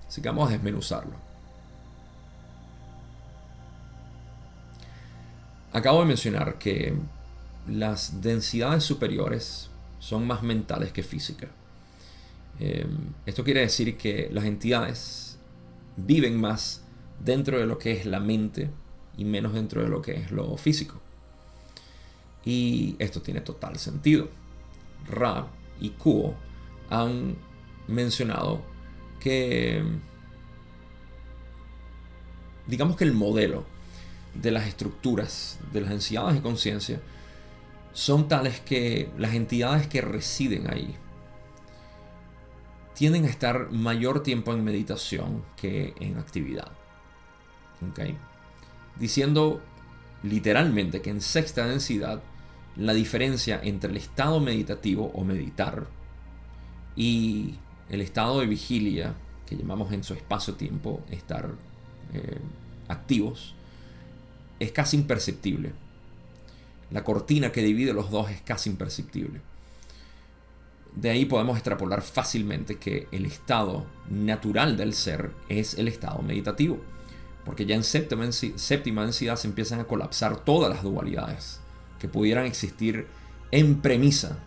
Así que vamos a desmenuzarlo. Acabo de mencionar que las densidades superiores son más mentales que físicas. Em, esto quiere decir que las entidades viven más dentro de lo que es la mente y menos dentro de lo que es lo físico. Y esto tiene total sentido. Ra y Kuo han mencionado que digamos que el modelo de las estructuras de las entidades de conciencia son tales que las entidades que residen ahí tienden a estar mayor tiempo en meditación que en actividad. Diciendo literalmente que en sexta densidad la diferencia entre el estado meditativo o meditar y el estado de vigilia, que llamamos en su espacio-tiempo estar eh, activos, es casi imperceptible. La cortina que divide los dos es casi imperceptible. De ahí podemos extrapolar fácilmente que el estado natural del ser es el estado meditativo, porque ya en séptima, séptima densidad se empiezan a colapsar todas las dualidades que pudieran existir en premisa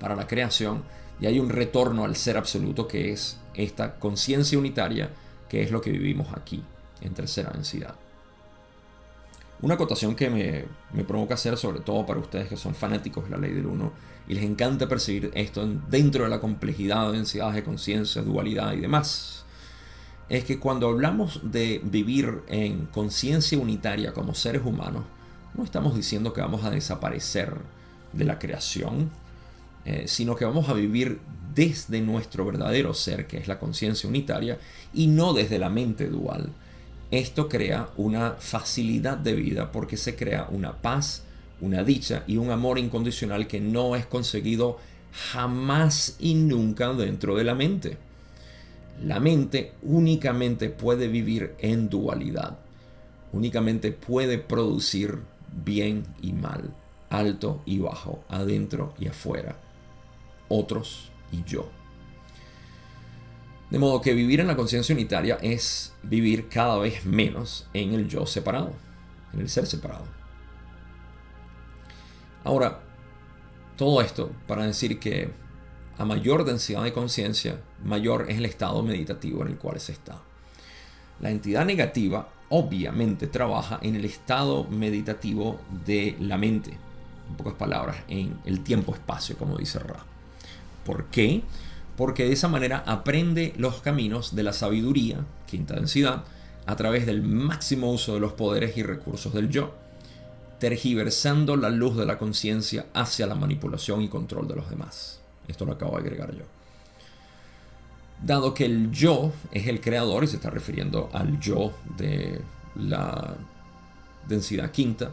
para la creación y hay un retorno al ser absoluto que es esta conciencia unitaria que es lo que vivimos aquí en tercera densidad. Una acotación que me, provoca hacer, sobre todo para ustedes que son fanáticos de la ley del uno y les encanta percibir esto dentro de la complejidad, densidades de conciencia, dualidad y demás, es que cuando hablamos de vivir en conciencia unitaria como seres humanos, no estamos diciendo que vamos a desaparecer de la creación, eh, sino que vamos a vivir desde nuestro verdadero ser, que es la conciencia unitaria, y no desde la mente dual esto crea una facilidad de vida porque se crea una paz, una dicha y un amor incondicional que no es conseguido jamás y nunca dentro de la mente. La mente únicamente puede vivir en dualidad, únicamente puede producir bien y mal, alto y bajo, adentro y afuera, otros y yo. De modo que vivir en la conciencia unitaria es vivir cada vez menos en el yo separado, en el ser separado. Ahora, todo esto para decir que a mayor densidad de conciencia, mayor es el estado meditativo en el cual se está. La entidad negativa obviamente trabaja en el estado meditativo de la mente, en pocas palabras, en el tiempo-espacio, como dice Ra. ¿Por qué? porque de esa manera aprende los caminos de la sabiduría, quinta densidad, a través del máximo uso de los poderes y recursos del yo, tergiversando la luz de la conciencia hacia la manipulación y control de los demás. Esto lo acabo de agregar yo. Dado que el yo es el creador y se está refiriendo al yo de la densidad quinta,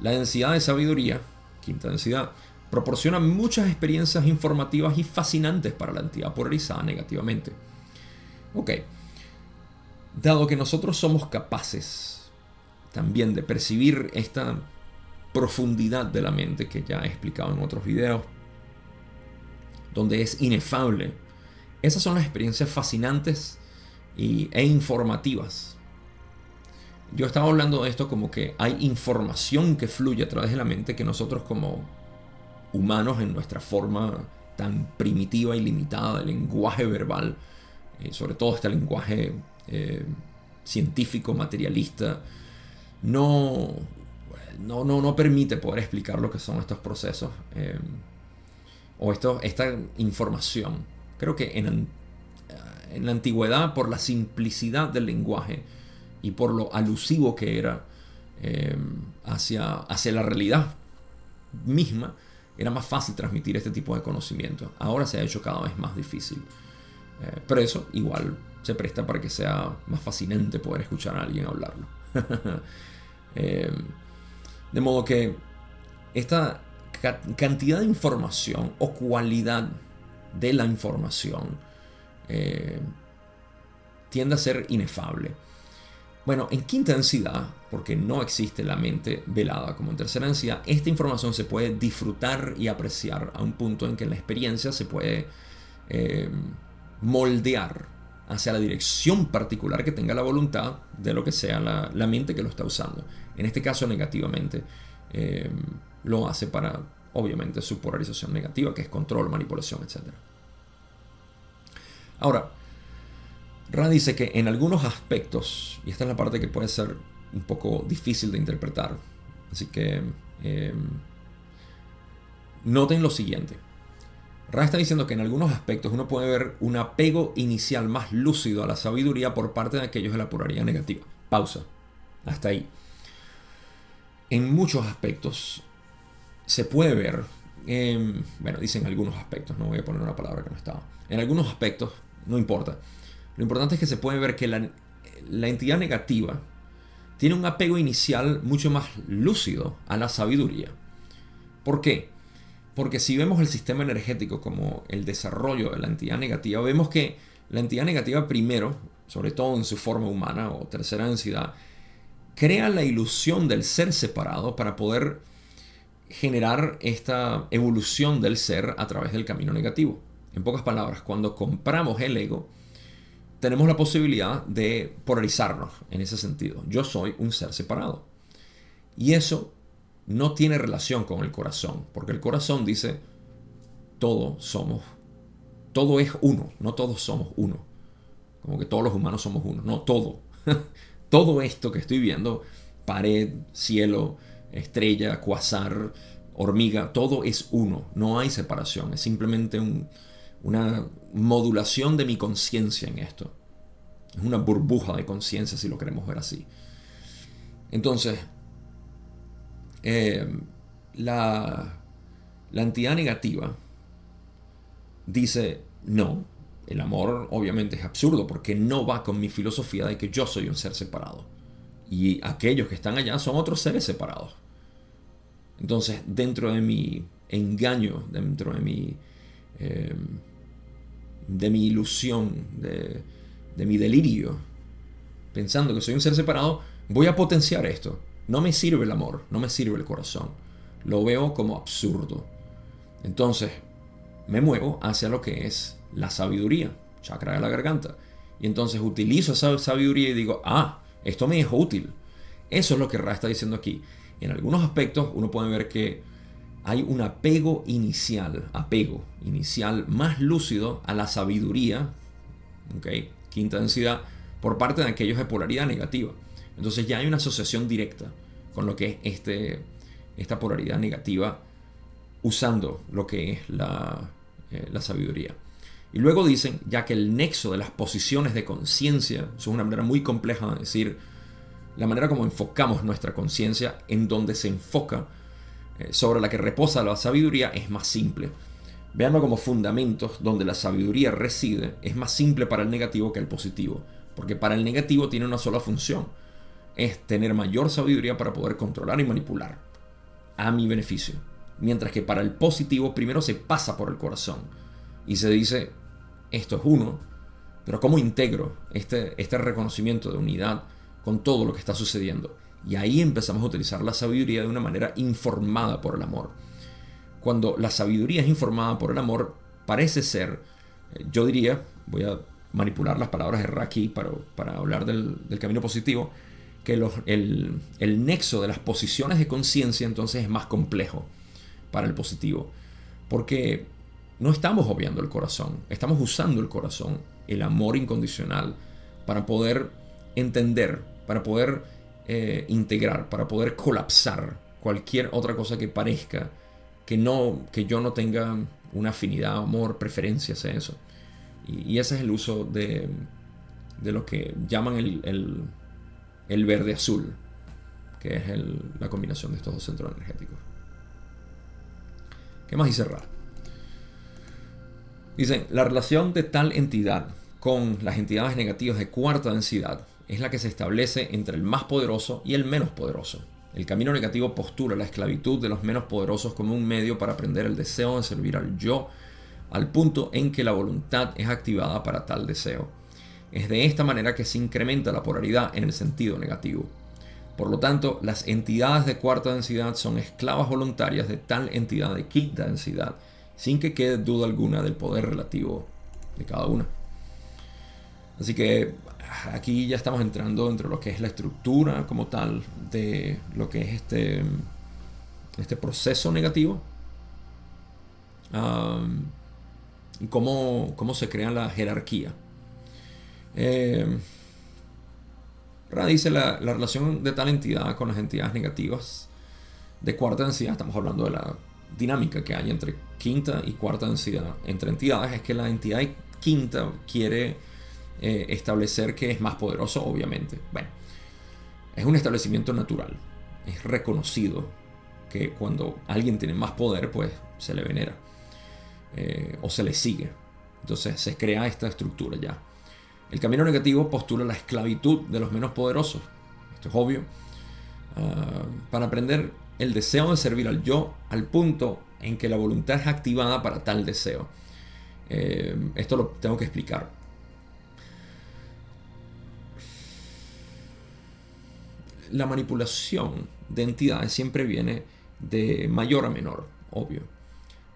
la densidad de sabiduría, quinta densidad, proporciona muchas experiencias informativas y fascinantes para la entidad polarizada negativamente. Ok, dado que nosotros somos capaces también de percibir esta profundidad de la mente que ya he explicado en otros videos, donde es inefable, esas son las experiencias fascinantes y, e informativas. Yo estaba hablando de esto como que hay información que fluye a través de la mente que nosotros como humanos en nuestra forma tan primitiva y limitada de lenguaje verbal, eh, sobre todo este lenguaje eh, científico, materialista, no, no, no, no, permite poder explicar lo que son estos procesos eh, o esto, esta información. Creo que en, la antigüedad, por la simplicidad del lenguaje y por lo alusivo que era hacia, hacia la realidad misma, era más fácil transmitir este tipo de conocimiento. Ahora se ha hecho cada vez más difícil. Eh, pero eso igual se presta para que sea más fascinante poder escuchar a alguien hablarlo. Eh, de modo que esta cantidad de información o cualidad de la información eh, tiende a ser inefable. Bueno, en quinta densidad, porque no existe la mente velada como en tercera densidad, esta información se puede disfrutar y apreciar a un punto en que la experiencia se puede eh, moldear hacia la dirección particular que tenga la voluntad de lo que sea la, mente que lo está usando. En este caso negativamente eh, lo hace para, obviamente, su polarización negativa, que es control, manipulación, etc. Ahora, Ra dice que en algunos aspectos, y esta es la parte que puede ser un poco difícil de interpretar, así que em, noten lo siguiente. Ra está diciendo que en algunos aspectos uno puede ver un apego inicial más lúcido a la sabiduría por parte de aquellos de la polaridad negativa. Pausa. Hasta ahí. En muchos aspectos se puede ver, bueno, dicen algunos aspectos, no voy a poner una palabra que no estaba. En algunos aspectos, no importa. Lo importante es que se puede ver que la, entidad negativa tiene un apego inicial mucho más lúcido a la sabiduría. ¿Por qué? Porque si vemos el sistema energético como el desarrollo de la entidad negativa, vemos que la entidad negativa primero, sobre todo en su forma humana o tercera densidad, crea la ilusión del ser separado para poder generar esta evolución del ser a través del camino negativo. En pocas palabras, cuando compramos el ego, tenemos la posibilidad de polarizarnos en ese sentido. Yo soy un ser separado. Y eso no tiene relación con el corazón, porque el corazón dice, todos somos, todo es uno, no todos somos uno. Como que todos los humanos somos uno, no todo. todo esto que estoy viendo, pared, cielo, estrella, cuasar, hormiga, todo es uno, no hay separación, es simplemente una modulación de mi conciencia en esto. Es una burbuja de conciencia si lo queremos ver así. Entonces, eh, la, la entidad negativa dice, no, el amor obviamente es absurdo porque no va con mi filosofía de que yo soy un ser separado. Y aquellos que están allá son otros seres separados. Entonces, dentro de mi engaño, dentro de mi, eh, de mi ilusión, de, de mi delirio, pensando que soy un ser separado, voy a potenciar esto. No me sirve el amor, no me sirve el corazón. Lo veo como absurdo. Entonces, me muevo hacia lo que es la sabiduría, chakra de la garganta. Y entonces utilizo esa sabiduría y digo, ah, esto me es útil. Eso es lo que Ra está diciendo aquí. En algunos aspectos uno puede ver que hay un apego inicial, apego inicial más lúcido a la sabiduría, ¿okay? quinta densidad, por parte de aquellos de polaridad negativa. Entonces ya hay una asociación directa con lo que es este, esta polaridad negativa usando lo que es la, eh, la sabiduría. Y luego dicen, ya que el nexo de las posiciones de conciencia, es una manera muy compleja de decir, la manera como enfocamos nuestra conciencia, en donde se enfoca sobre la que reposa la sabiduría, es más simple. Veanlo como fundamentos donde la sabiduría reside, es más simple para el negativo que el positivo, porque para el negativo tiene una sola función, es tener mayor sabiduría para poder controlar y manipular a mi beneficio. Mientras que para el positivo primero se pasa por el corazón y se dice, esto es uno, pero ¿cómo integro este, este reconocimiento de unidad con todo lo que está sucediendo? Y ahí empezamos a utilizar la sabiduría de una manera informada por el amor. Cuando la sabiduría es informada por el amor, parece ser, eh, yo diría, voy a manipular las palabras de Raki para, para hablar del, del camino positivo, que el, nexo de las posiciones de conciencia entonces es más complejo para el positivo. Porque no estamos obviando el corazón, estamos usando el corazón, el amor incondicional, para poder entender, para poder eh, integrar, para poder colapsar cualquier otra cosa que parezca que, no, que yo no tenga una afinidad, amor, preferencia hacia eso. Y, ese es el uso de, de lo que llaman el el verde azul, que es la combinación de estos dos centros energéticos. ¿Qué más dice Ra? Dicen, la relación de tal entidad con las entidades negativas de cuarta densidad es la que se establece entre el más poderoso y el menos poderoso. El camino negativo postula la esclavitud de los menos poderosos como un medio para aprender el deseo de servir al yo, al punto en que la voluntad es activada para tal deseo. Es de esta manera que se incrementa la polaridad en el sentido negativo. Por lo tanto, las entidades de cuarta densidad son esclavas voluntarias de tal entidad de quinta densidad, sin que quede duda alguna del poder relativo de cada una. Así que aquí ya estamos entrando entre lo que es la estructura como tal de lo que es este, este proceso negativo. y cómo, cómo se crea la jerarquía. Eh, dice la, la, relación de tal entidad con las entidades negativas de cuarta densidad, estamos hablando de la dinámica que hay entre quinta y cuarta densidad entre entidades es que la entidad quinta quiere eh, establecer que es más poderoso, obviamente. Bueno, es un establecimiento natural. Es reconocido que cuando alguien tiene más poder, pues se le venera eh, o se le sigue. Entonces se crea esta estructura ya. El camino negativo postula la esclavitud de los menos poderosos. Esto es obvio. Ah, para aprender el deseo de servir al yo al punto en que la voluntad es activada para tal deseo. Eh, esto lo tengo que explicar. La manipulación de entidades siempre viene de mayor a menor, obvio.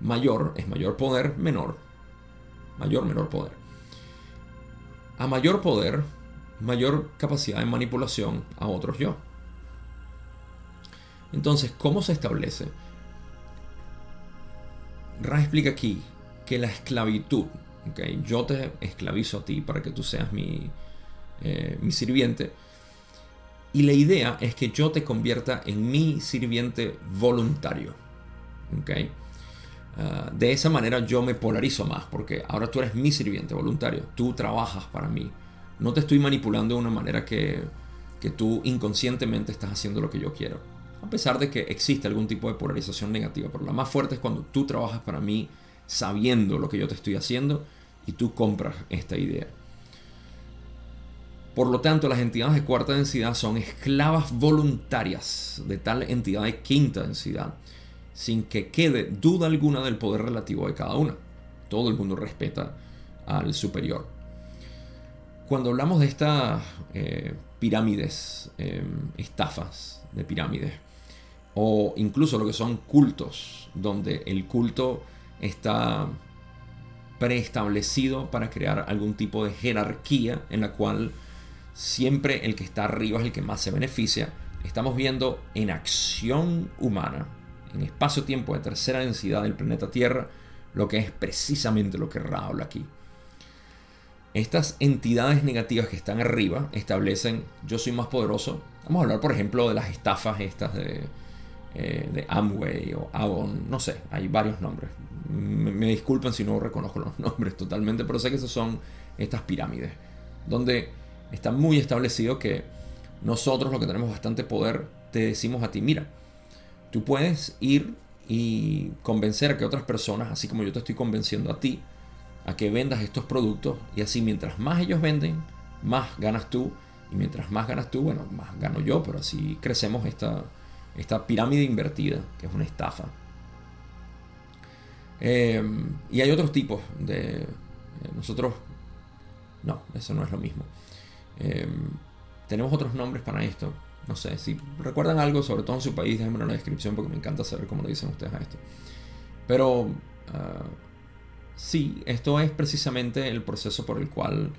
Mayor es mayor poder, menor. Mayor, menor poder. A mayor poder, mayor capacidad de manipulación a otros yo. Entonces, ¿cómo se establece? Ra explica aquí que la esclavitud, ¿okay? yo te esclavizo a ti para que tú seas mi, eh, mi sirviente, y la idea es que yo te convierta en mi sirviente voluntario. ¿okay? Ah, de esa manera yo me polarizo más, porque ahora tú eres mi sirviente voluntario, tú trabajas para mí. No te estoy manipulando de una manera que, que tú inconscientemente estás haciendo lo que yo quiero. A pesar de que existe algún tipo de polarización negativa, pero la más fuerte es cuando tú trabajas para mí sabiendo lo que yo te estoy haciendo y tú compras esta idea. Por lo tanto, las entidades de cuarta densidad son esclavas voluntarias de tal entidad de quinta densidad, sin que quede duda alguna del poder relativo de cada una. Todo el mundo respeta al superior. Cuando hablamos de estas eh, pirámides, em, estafas de pirámides, o incluso lo que son cultos, donde el culto está preestablecido para crear algún tipo de jerarquía en la cual siempre el que está arriba es el que más se beneficia. Estamos viendo en acción humana, en espacio-tiempo de tercera densidad del planeta Tierra, lo que es precisamente lo que Ra habla aquí. Estas entidades negativas que están arriba establecen yo soy más poderoso. Vamos a hablar, por ejemplo, de las estafas estas de, eh, Amway o Avon, no sé, hay varios nombres. Me, me, disculpen si no reconozco los nombres totalmente, pero sé que esos son estas pirámides, donde está muy establecido que nosotros, lo que tenemos bastante poder, te decimos a ti, mira, tú puedes ir y convencer a que otras personas, así como yo te estoy convenciendo a ti, a que vendas estos productos y así mientras más ellos venden, más ganas tú y mientras más ganas tú, bueno, más gano yo, pero así crecemos esta, esta pirámide invertida, que es una estafa. Eh, y hay otros tipos de... Eh, nosotros... No, eso no es lo mismo. Em, tenemos otros nombres para esto. No sé, si recuerdan algo, sobre todo en su país, déjenmelo en la descripción porque me encanta saber cómo lo dicen ustedes a esto. Pero uh, sí, esto es precisamente el proceso por el cual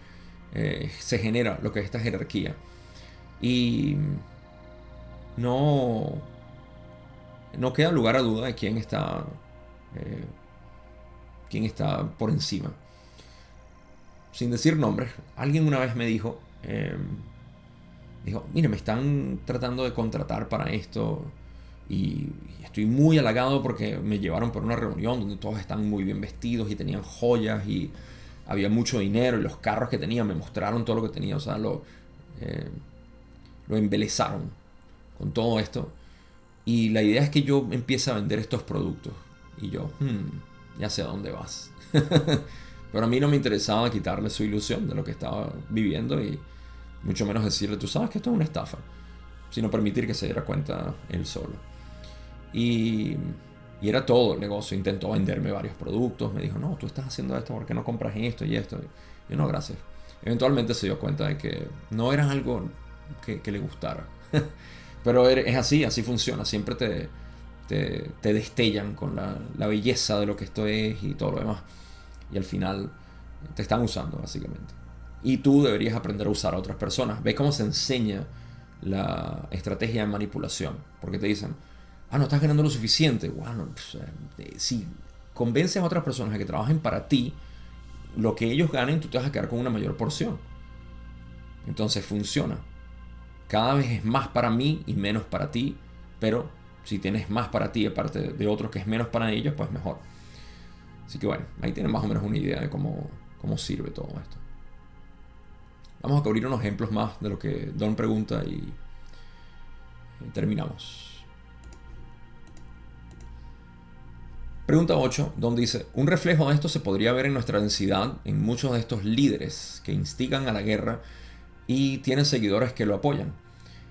eh, se genera lo que es esta jerarquía. Y no, no queda lugar a duda de quién está, eh, quién está por encima. Sin decir nombres, alguien una vez me dijo eh, dijo, mire, me están tratando de contratar para esto y, estoy muy halagado porque me llevaron por una reunión donde todos están muy bien vestidos y tenían joyas y había mucho dinero y los carros que tenían me mostraron todo lo que tenía, o sea, lo, eh, lo embelezaron con todo esto. Y la idea es que yo empiece a vender estos productos. Y yo, hmm, ya sé a dónde vas. Pero a mí no me interesaba quitarle su ilusión de lo que estaba viviendo y mucho menos decirle, tú sabes que esto es una estafa, sino permitir que se diera cuenta él solo. Y, y era todo el negocio. Intentó venderme varios productos. Me dijo, no, tú estás haciendo esto, porque no compras esto y esto? Y yo, no, gracias. Eventualmente se dio cuenta de que no era algo que, le gustara. Pero es así, así funciona. Siempre te, te, te destellan con la, la, belleza de lo que esto es y todo lo demás. Y al final te están usando, básicamente. Y tú deberías aprender a usar a otras personas. Ve cómo se enseña la estrategia de manipulación. Porque te dicen, ah, no estás ganando lo suficiente. Bueno, pues, eh, si convences a otras personas a que trabajen para ti, lo que ellos ganen, tú te vas a quedar con una mayor porción. Entonces funciona. Cada vez es más para mí y menos para ti, pero si tienes más para ti aparte de otros que es menos para ellos, pues mejor. Así que bueno, ahí tienen más o menos una idea de cómo, cómo sirve todo esto. Vamos a cubrir unos ejemplos más de lo que Don pregunta y terminamos. Pregunta 8, donde dice, un reflejo de esto se podría ver en nuestra densidad en muchos de estos líderes que instigan a la guerra y tienen seguidores que lo apoyan,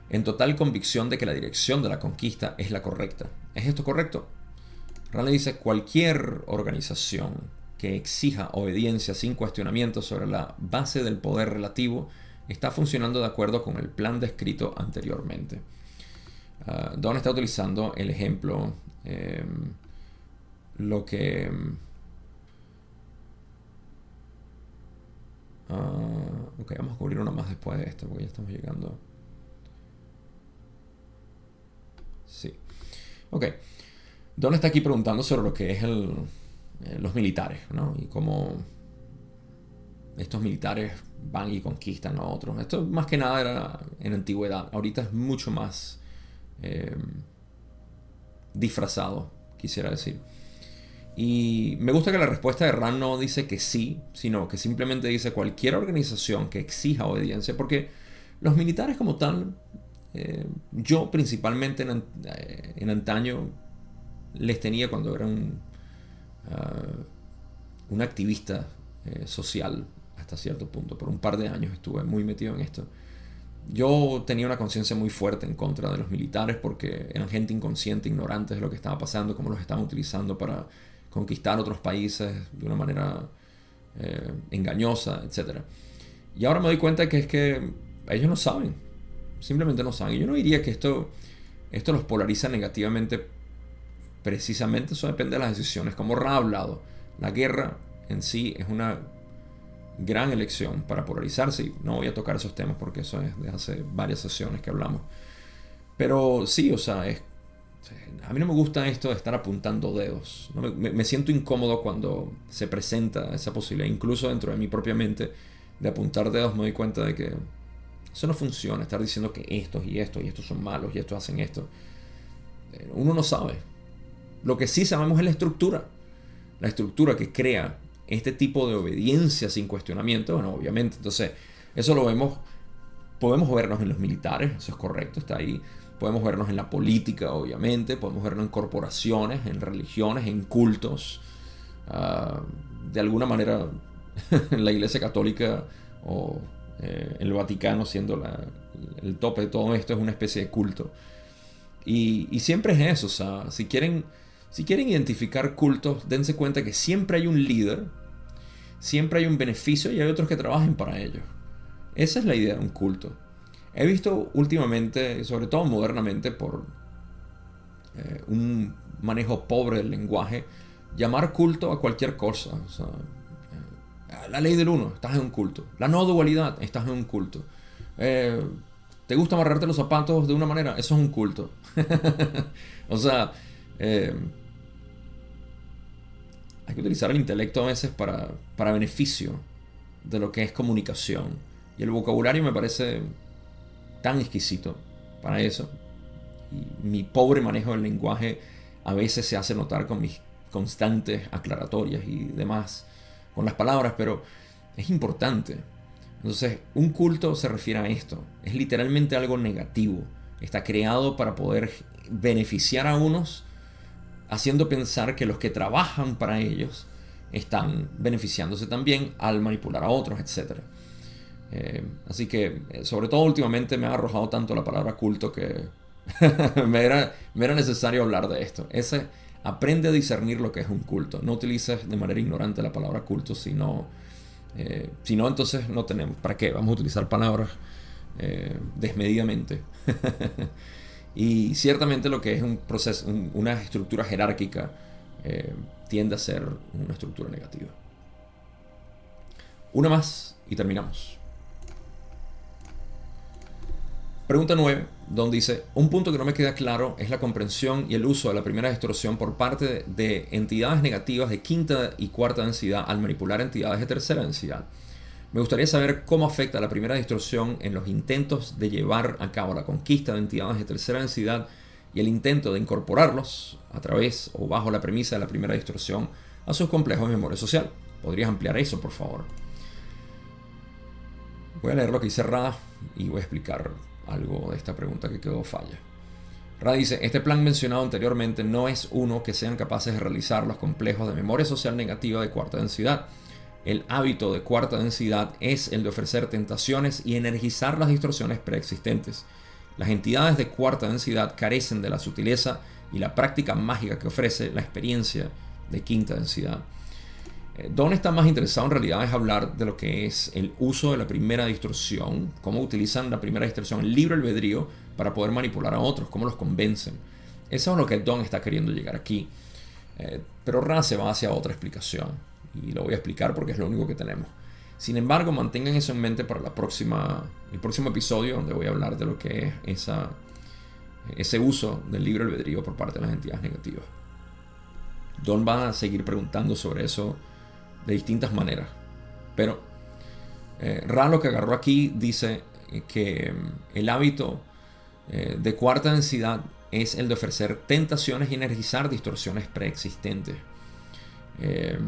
en total convicción de que la dirección de la conquista es la correcta. ¿Es esto correcto? Raleigh dice, cualquier organización que exija obediencia sin cuestionamiento sobre la base del poder relativo está funcionando de acuerdo con el plan descrito anteriormente. Uh, Don está utilizando el ejemplo em, lo que... Uh, ok, vamos a cubrir uno más después de esto porque ya estamos llegando. Sí. Ok. Don está aquí preguntando sobre lo que es el, eh, los militares, ¿no? Y cómo estos militares van y conquistan a otros. Esto más que nada era en antigüedad. Ahorita es mucho más eh, disfrazado, quisiera decir. Y me gusta que la respuesta de Rand no dice que sí, sino que simplemente dice cualquier organización que exija obediencia, porque los militares como tal, eh, yo principalmente en, en, antaño les tenía cuando era un, uh, un activista eh, social hasta cierto punto, por un par de años estuve muy metido en esto. Yo tenía una conciencia muy fuerte en contra de los militares porque eran gente inconsciente, ignorante de lo que estaba pasando, cómo los estaban utilizando para conquistar otros países de una manera eh, engañosa, etc. Y ahora me doy cuenta que es que ellos no saben, simplemente no saben. Yo no diría que esto, esto los polariza negativamente, precisamente eso depende de las decisiones. Como Ra ha hablado, la guerra en sí es una gran elección para polarizarse y no voy a tocar esos temas porque eso es de hace varias sesiones que hablamos. Pero sí, o sea, es a mí no me gusta esto de estar apuntando dedos. Me, siento incómodo cuando se presenta esa posibilidad, incluso dentro de mi propia mente, de apuntar dedos me doy cuenta de que eso no funciona. Estar diciendo que estos y estos y estos son malos y estos hacen esto. Eh, uno no sabe. Lo que sí sabemos es la estructura. La estructura que crea este tipo de obediencia sin cuestionamiento. Bueno, obviamente, entonces, eso lo vemos. Podemos vernos en los militares, eso es correcto, está ahí Podemos vernos en la política, obviamente, podemos vernos en corporaciones, en religiones, en cultos. Ah, de alguna manera, en la Iglesia Católica o eh, el Vaticano, siendo el tope de todo esto, es una especie de culto. Y, siempre es eso, o sea, si quieren, si quieren identificar cultos, dense cuenta que siempre hay un líder, siempre hay un beneficio y hay otros que trabajen para ellos. Esa es la idea de un culto. He visto últimamente, sobre todo modernamente, por eh, un manejo pobre del lenguaje, llamar culto a cualquier cosa. Eh, la ley del uno, estás en un culto. La no dualidad, estás en un culto. Eh, ¿Te gusta amarrarte los zapatos de una manera? Eso es un culto. o sea, hay que utilizar el intelecto a veces para, para beneficio de lo que es comunicación. Y el vocabulario me parece tan exquisito para eso. Mi pobre manejo del lenguaje a veces se hace notar con mis constantes aclaratorias y demás con las palabras, pero es importante. Entonces, un culto se refiere a esto. Es literalmente algo negativo. Está creado para poder beneficiar a unos, haciendo pensar que los que trabajan para ellos están beneficiándose también al manipular a otros, etcétera eh, así que, eh, sobre todo últimamente, me ha arrojado tanto la palabra culto que me, era, necesario hablar de esto. Ese, aprende a discernir lo que es un culto. No utilices de manera ignorante la palabra culto, sino, eh, si entonces no tenemos. ¿Para qué? Vamos a utilizar palabras desmedidamente. y ciertamente lo que es un proceso, una estructura jerárquica, tiende a ser una estructura negativa. Una más y terminamos. Pregunta 9, donde dice, un punto que no me queda claro es la comprensión y el uso de la primera distorsión por parte de entidades negativas de quinta y cuarta densidad al manipular entidades de tercera densidad. Me gustaría saber cómo afecta la primera distorsión en los intentos de llevar a cabo la conquista de entidades de tercera densidad y el intento de incorporarlos a través o bajo la premisa de la primera distorsión a sus complejos de memoria social. ¿Podrías ampliar eso, por favor? Voy a leer lo que dice Ra y voy a explicar algo de esta pregunta que quedó falla. Ra dice, este plan mencionado anteriormente no es uno que sean capaces de realizar los complejos de memoria social negativa de cuarta densidad. El hábito de cuarta densidad es el de ofrecer tentaciones y energizar las distorsiones preexistentes. Las entidades de cuarta densidad carecen de la sutileza y la práctica mágica que ofrece la experiencia de quinta densidad. Eh, Don está más interesado en realidad es hablar de lo que es el uso de la primera distorsión, cómo utilizan la primera distorsión, el libre albedrío, para poder manipular a otros, cómo los convencen. Eso es lo que Don está queriendo llegar aquí. Eh, pero Ra se va hacia otra explicación y lo voy a explicar porque es lo único que tenemos. Sin embargo, mantengan eso en mente para la próxima, el próximo episodio donde voy a hablar de lo que es esa, ese uso del libre albedrío por parte de las entidades negativas. Don va a seguir preguntando sobre eso de distintas maneras. Pero eh, Ra lo que agarró aquí dice que mm, el hábito eh, de cuarta densidad es el de ofrecer tentaciones y energizar distorsiones preexistentes. Eh,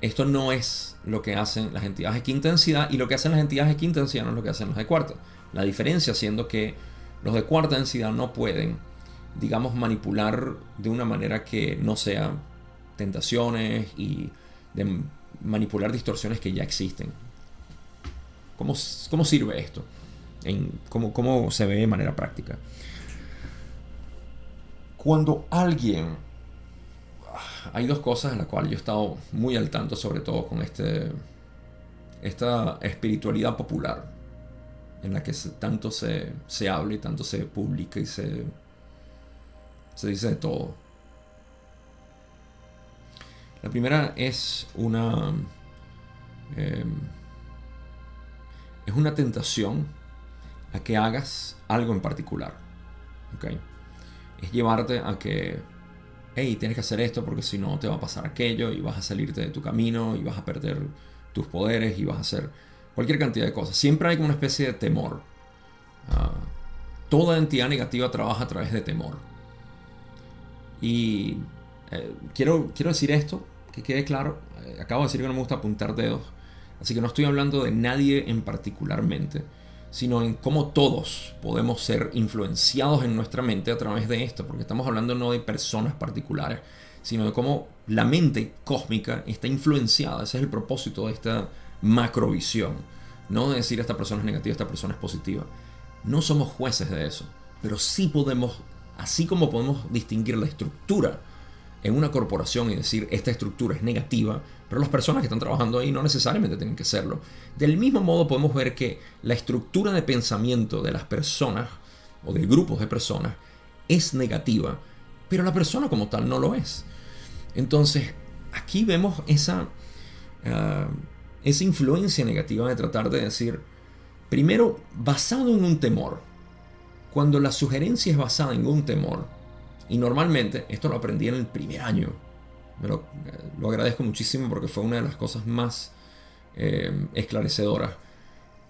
esto no es lo que hacen las entidades de quinta densidad y lo que hacen las entidades de quinta densidad no es lo que hacen las de cuarta. La diferencia siendo que los de cuarta densidad no pueden, digamos, manipular de una manera que no sea tentaciones y de manipular distorsiones que ya existen. ¿Cómo, cómo sirve esto? En, cómo, ¿Cómo se ve de manera práctica? Cuando alguien hay dos cosas en las cuales yo he estado muy al tanto, sobre todo con este, esta espiritualidad popular, en la que tanto se, se habla y tanto se publica y se, se dice de todo. La primera es una. Em, es una tentación a que hagas algo en particular. ¿okay? Es llevarte a que hey, tienes que hacer esto porque si no te va a pasar aquello y vas a salirte de tu camino y vas a perder tus poderes y vas a hacer cualquier cantidad de cosas. Siempre hay como una especie de temor. Ah, toda entidad negativa trabaja a través de temor. Y eh, quiero, quiero decir esto, que quede claro. Eh, acabo de decir que no me gusta apuntar dedos. Así que no estoy hablando de nadie en particularmente sino en cómo todos podemos ser influenciados en nuestra mente a través de esto, porque estamos hablando no de personas particulares, sino de cómo la mente cósmica está influenciada. Ese es el propósito de esta macrovisión. No de decir esta persona es negativa, esta persona es positiva. No somos jueces de eso, pero sí podemos, así como podemos distinguir la estructura en una corporación y decir esta estructura es negativa, pero las personas que están trabajando ahí no necesariamente tienen que serlo. Del mismo modo podemos ver que la estructura de pensamiento de las personas o de grupos de personas es negativa, pero la persona como tal no lo es. Entonces, aquí vemos esa, ah, esa influencia negativa de tratar de decir, primero, basado en un temor. Cuando la sugerencia es basada en un temor, y normalmente, esto lo aprendí en el primer año, me lo, agradezco muchísimo porque fue una de las cosas más eh, esclarecedoras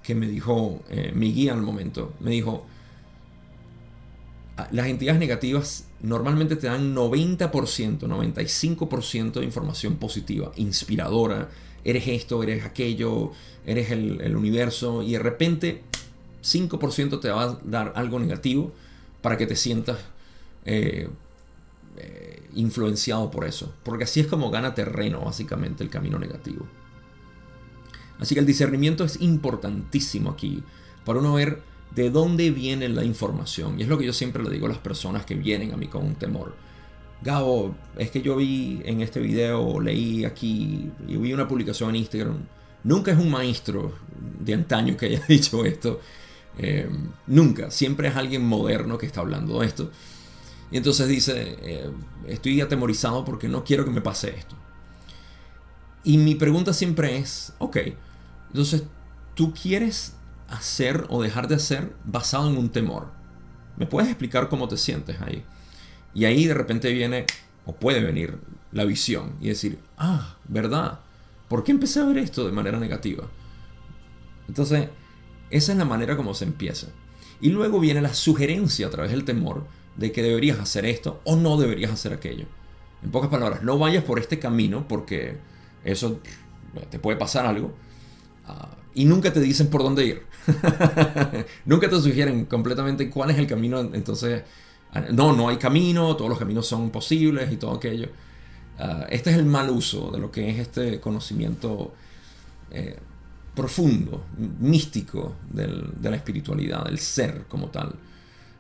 que me dijo eh, mi guía al momento. Me dijo, ah, las entidades negativas normalmente te dan 90%, 95% de información positiva, inspiradora. Eres esto, eres aquello, eres el, universo y de repente 5% te va a dar algo negativo para que te sientas eh, eh, influenciado por eso. Porque así es como gana terreno básicamente el camino negativo. Así que el discernimiento es importantísimo aquí para uno ver de dónde viene la información. Y es lo que yo siempre le digo a las personas que vienen a mí con un temor. Gabo, es que yo vi en este video, leí aquí, y vi una publicación en Instagram. Nunca es un maestro de antaño que haya dicho esto. Eh, nunca. Siempre es alguien moderno que está hablando de esto. Y entonces dice, eh, estoy atemorizado porque no quiero que me pase esto. Y mi pregunta siempre es, ok, entonces tú quieres hacer o dejar de hacer basado en un temor. ¿Me puedes explicar cómo te sientes ahí? Y ahí de repente viene, o puede venir, la visión y decir, ah, ¿verdad? ¿Por qué empecé a ver esto de manera negativa? Entonces, esa es la manera como se empieza. Y luego viene la sugerencia a través del temor de que deberías hacer esto o no deberías hacer aquello. En pocas palabras, no vayas por este camino porque eso te puede pasar algo. Ah, y nunca te dicen por dónde ir. nunca te sugieren completamente cuál es el camino. Entonces, ah, no, no hay camino, todos los caminos son posibles y todo aquello. Ah, este es el mal uso de lo que es este conocimiento eh, profundo, místico de la espiritualidad, del ser como tal.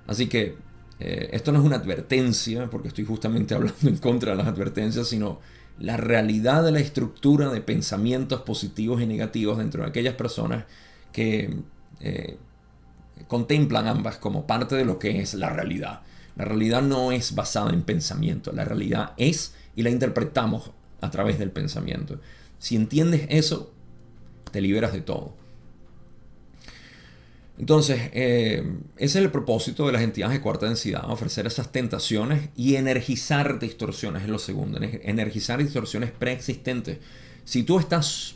Así que eh, esto no es una advertencia, porque estoy justamente hablando en contra de las advertencias, sino la realidad de la estructura de pensamientos positivos y negativos dentro de aquellas personas que eh, contemplan ambas como parte de lo que es la realidad. La realidad no es basada en pensamiento, la realidad es y la interpretamos a través del pensamiento. Si entiendes eso, te liberas de todo. Entonces, eh, ese es el propósito de las entidades de cuarta densidad, ofrecer esas tentaciones y energizar distorsiones, es lo segundo, energizar distorsiones preexistentes. Si tú estás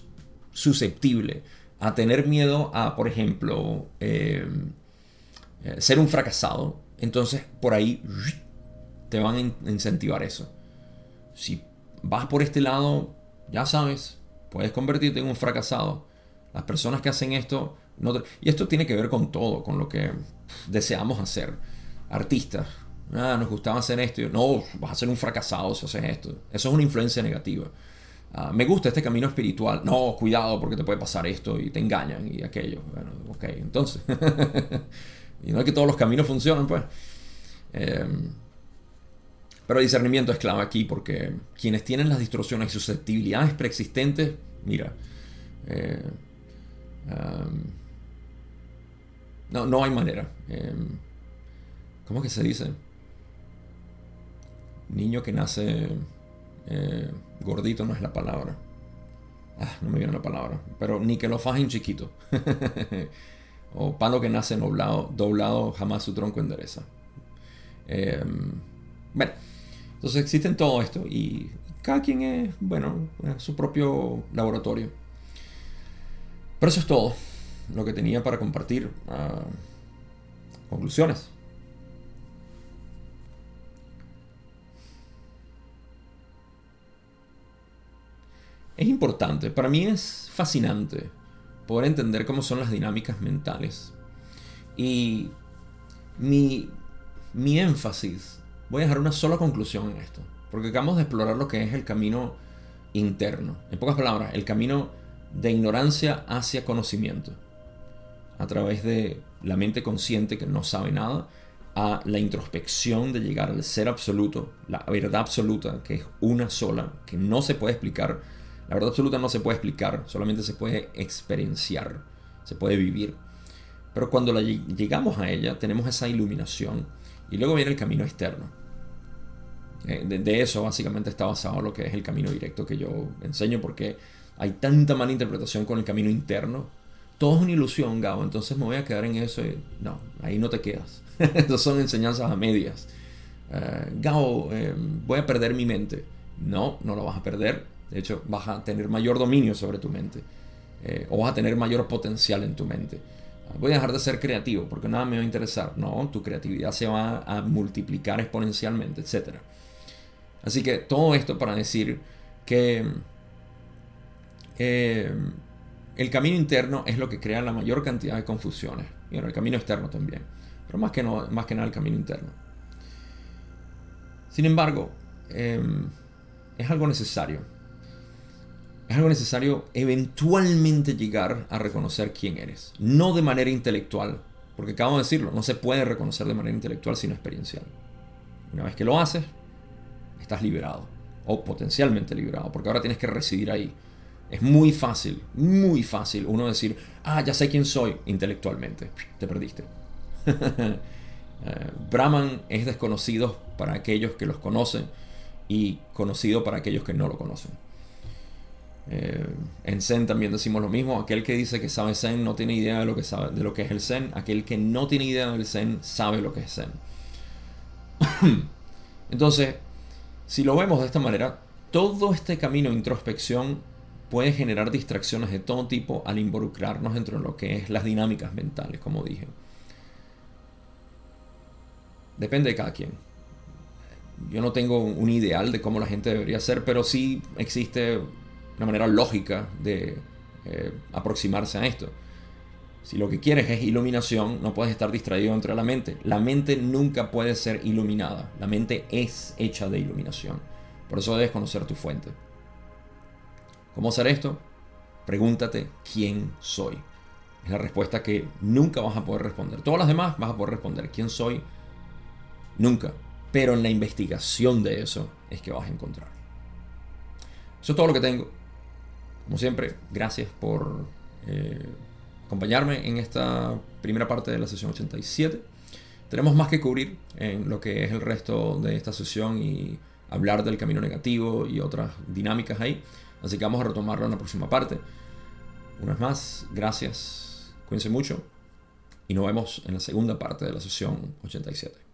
susceptible a tener miedo a, por ejemplo, eh, eh, ser un fracasado, entonces por ahí te van a incentivar eso. Si vas por este lado, ya sabes, puedes convertirte en un fracasado. Las personas que hacen esto y esto tiene que ver con todo, con lo que deseamos hacer. Artistas, ah, nos gustaba hacer esto. no, vas a ser un fracasado si haces esto. Eso es una influencia negativa. Ah, me gusta este camino espiritual. No, cuidado porque te puede pasar esto y te engañan y aquello. Bueno, ok, entonces. y no es que todos los caminos funcionan, pues. Em, pero discernimiento es clave aquí porque quienes tienen las distorsiones y susceptibilidades preexistentes, mira, eh, no, no hay manera. Em, ¿Cómo que se dice? Niño que nace eh, gordito no es la palabra. Ah, no me viene la palabra. Pero ni que lo fajen chiquito. o palo que nace doblado, doblado jamás su tronco endereza. Em, bueno, entonces existen todo esto y cada quien es, bueno, su propio laboratorio. Pero eso es todo lo que tenía para compartir. Ah, conclusiones. Es importante, para mí es fascinante poder entender cómo son las dinámicas mentales. Y mi, mi énfasis, voy a dejar una sola conclusión en esto, porque acabamos de explorar lo que es el camino interno. En pocas palabras, el camino de ignorancia hacia conocimiento a través de la mente consciente que no sabe nada, a la introspección de llegar al ser absoluto, la verdad absoluta, que es una sola, que no se puede explicar. La verdad absoluta no se puede explicar, solamente se puede experienciar, se puede vivir. Pero cuando llegamos a ella, tenemos esa iluminación y luego viene el camino externo. Eh, de, eso básicamente está basado lo que es el camino directo que yo enseño, porque hay tanta mala interpretación con el camino interno todo es una ilusión, Gabo, entonces me voy a quedar en eso. no, ahí no te quedas. Esas son enseñanzas a medias. Uh, Gabo, eh, voy a perder mi mente. No, no lo vas a perder. De hecho, vas a tener mayor dominio sobre tu mente. Eh, o vas a tener mayor potencial en tu mente. voy a dejar de ser creativo porque nada me va a interesar. No, tu creatividad se va a multiplicar exponencialmente, etc. Así que todo esto para decir que el camino interno es lo que crea la mayor cantidad de confusiones. Y el camino externo también. Pero más que, no, más nada el camino interno. Sin embargo, em, es algo necesario. Es algo necesario eventualmente llegar a reconocer quién eres. No de manera intelectual. Porque acabo de decirlo, no se puede reconocer de manera intelectual sino experiencial. Una vez que lo haces, estás liberado. O potencialmente liberado. Porque ahora tienes que residir ahí. Es muy fácil, muy fácil uno decir, ah, ya sé quién soy intelectualmente. Te perdiste. Eh, Brahman es desconocido para aquellos que los conocen y conocido para aquellos que no lo conocen. Eh, en Zen también decimos lo mismo. Aquel que dice que sabe Zen no tiene idea de lo que, sabe, de lo que es el Zen. Aquel que no tiene idea del Zen sabe lo que es Zen. Entonces, si lo vemos de esta manera, todo este camino de introspección puede generar distracciones de todo tipo al involucrarnos dentro de lo que es las dinámicas mentales, como dije. depende de cada quien. Yo no tengo un ideal de cómo la gente debería ser, pero sí existe una manera lógica de eh, aproximarse a esto. Si lo que quieres es iluminación, no puedes estar distraído entre la mente. La mente nunca puede ser iluminada. La mente es hecha de iluminación. Por eso debes conocer tu fuente. ¿Cómo hacer esto? Pregúntate quién soy. Es la respuesta que nunca vas a poder responder. Todas las demás vas a poder responder. ¿Quién soy? Nunca. Pero en la investigación de eso es que vas a encontrar. Eso es todo lo que tengo. Como siempre, gracias por eh, acompañarme en esta primera parte de la sesión 87. Tenemos más que cubrir en lo que es el resto de esta sesión y hablar del camino negativo y otras dinámicas ahí. Así que vamos a retomarlo en la próxima parte. Una vez más, gracias, cuídense mucho y nos vemos en la segunda parte de la sesión 87.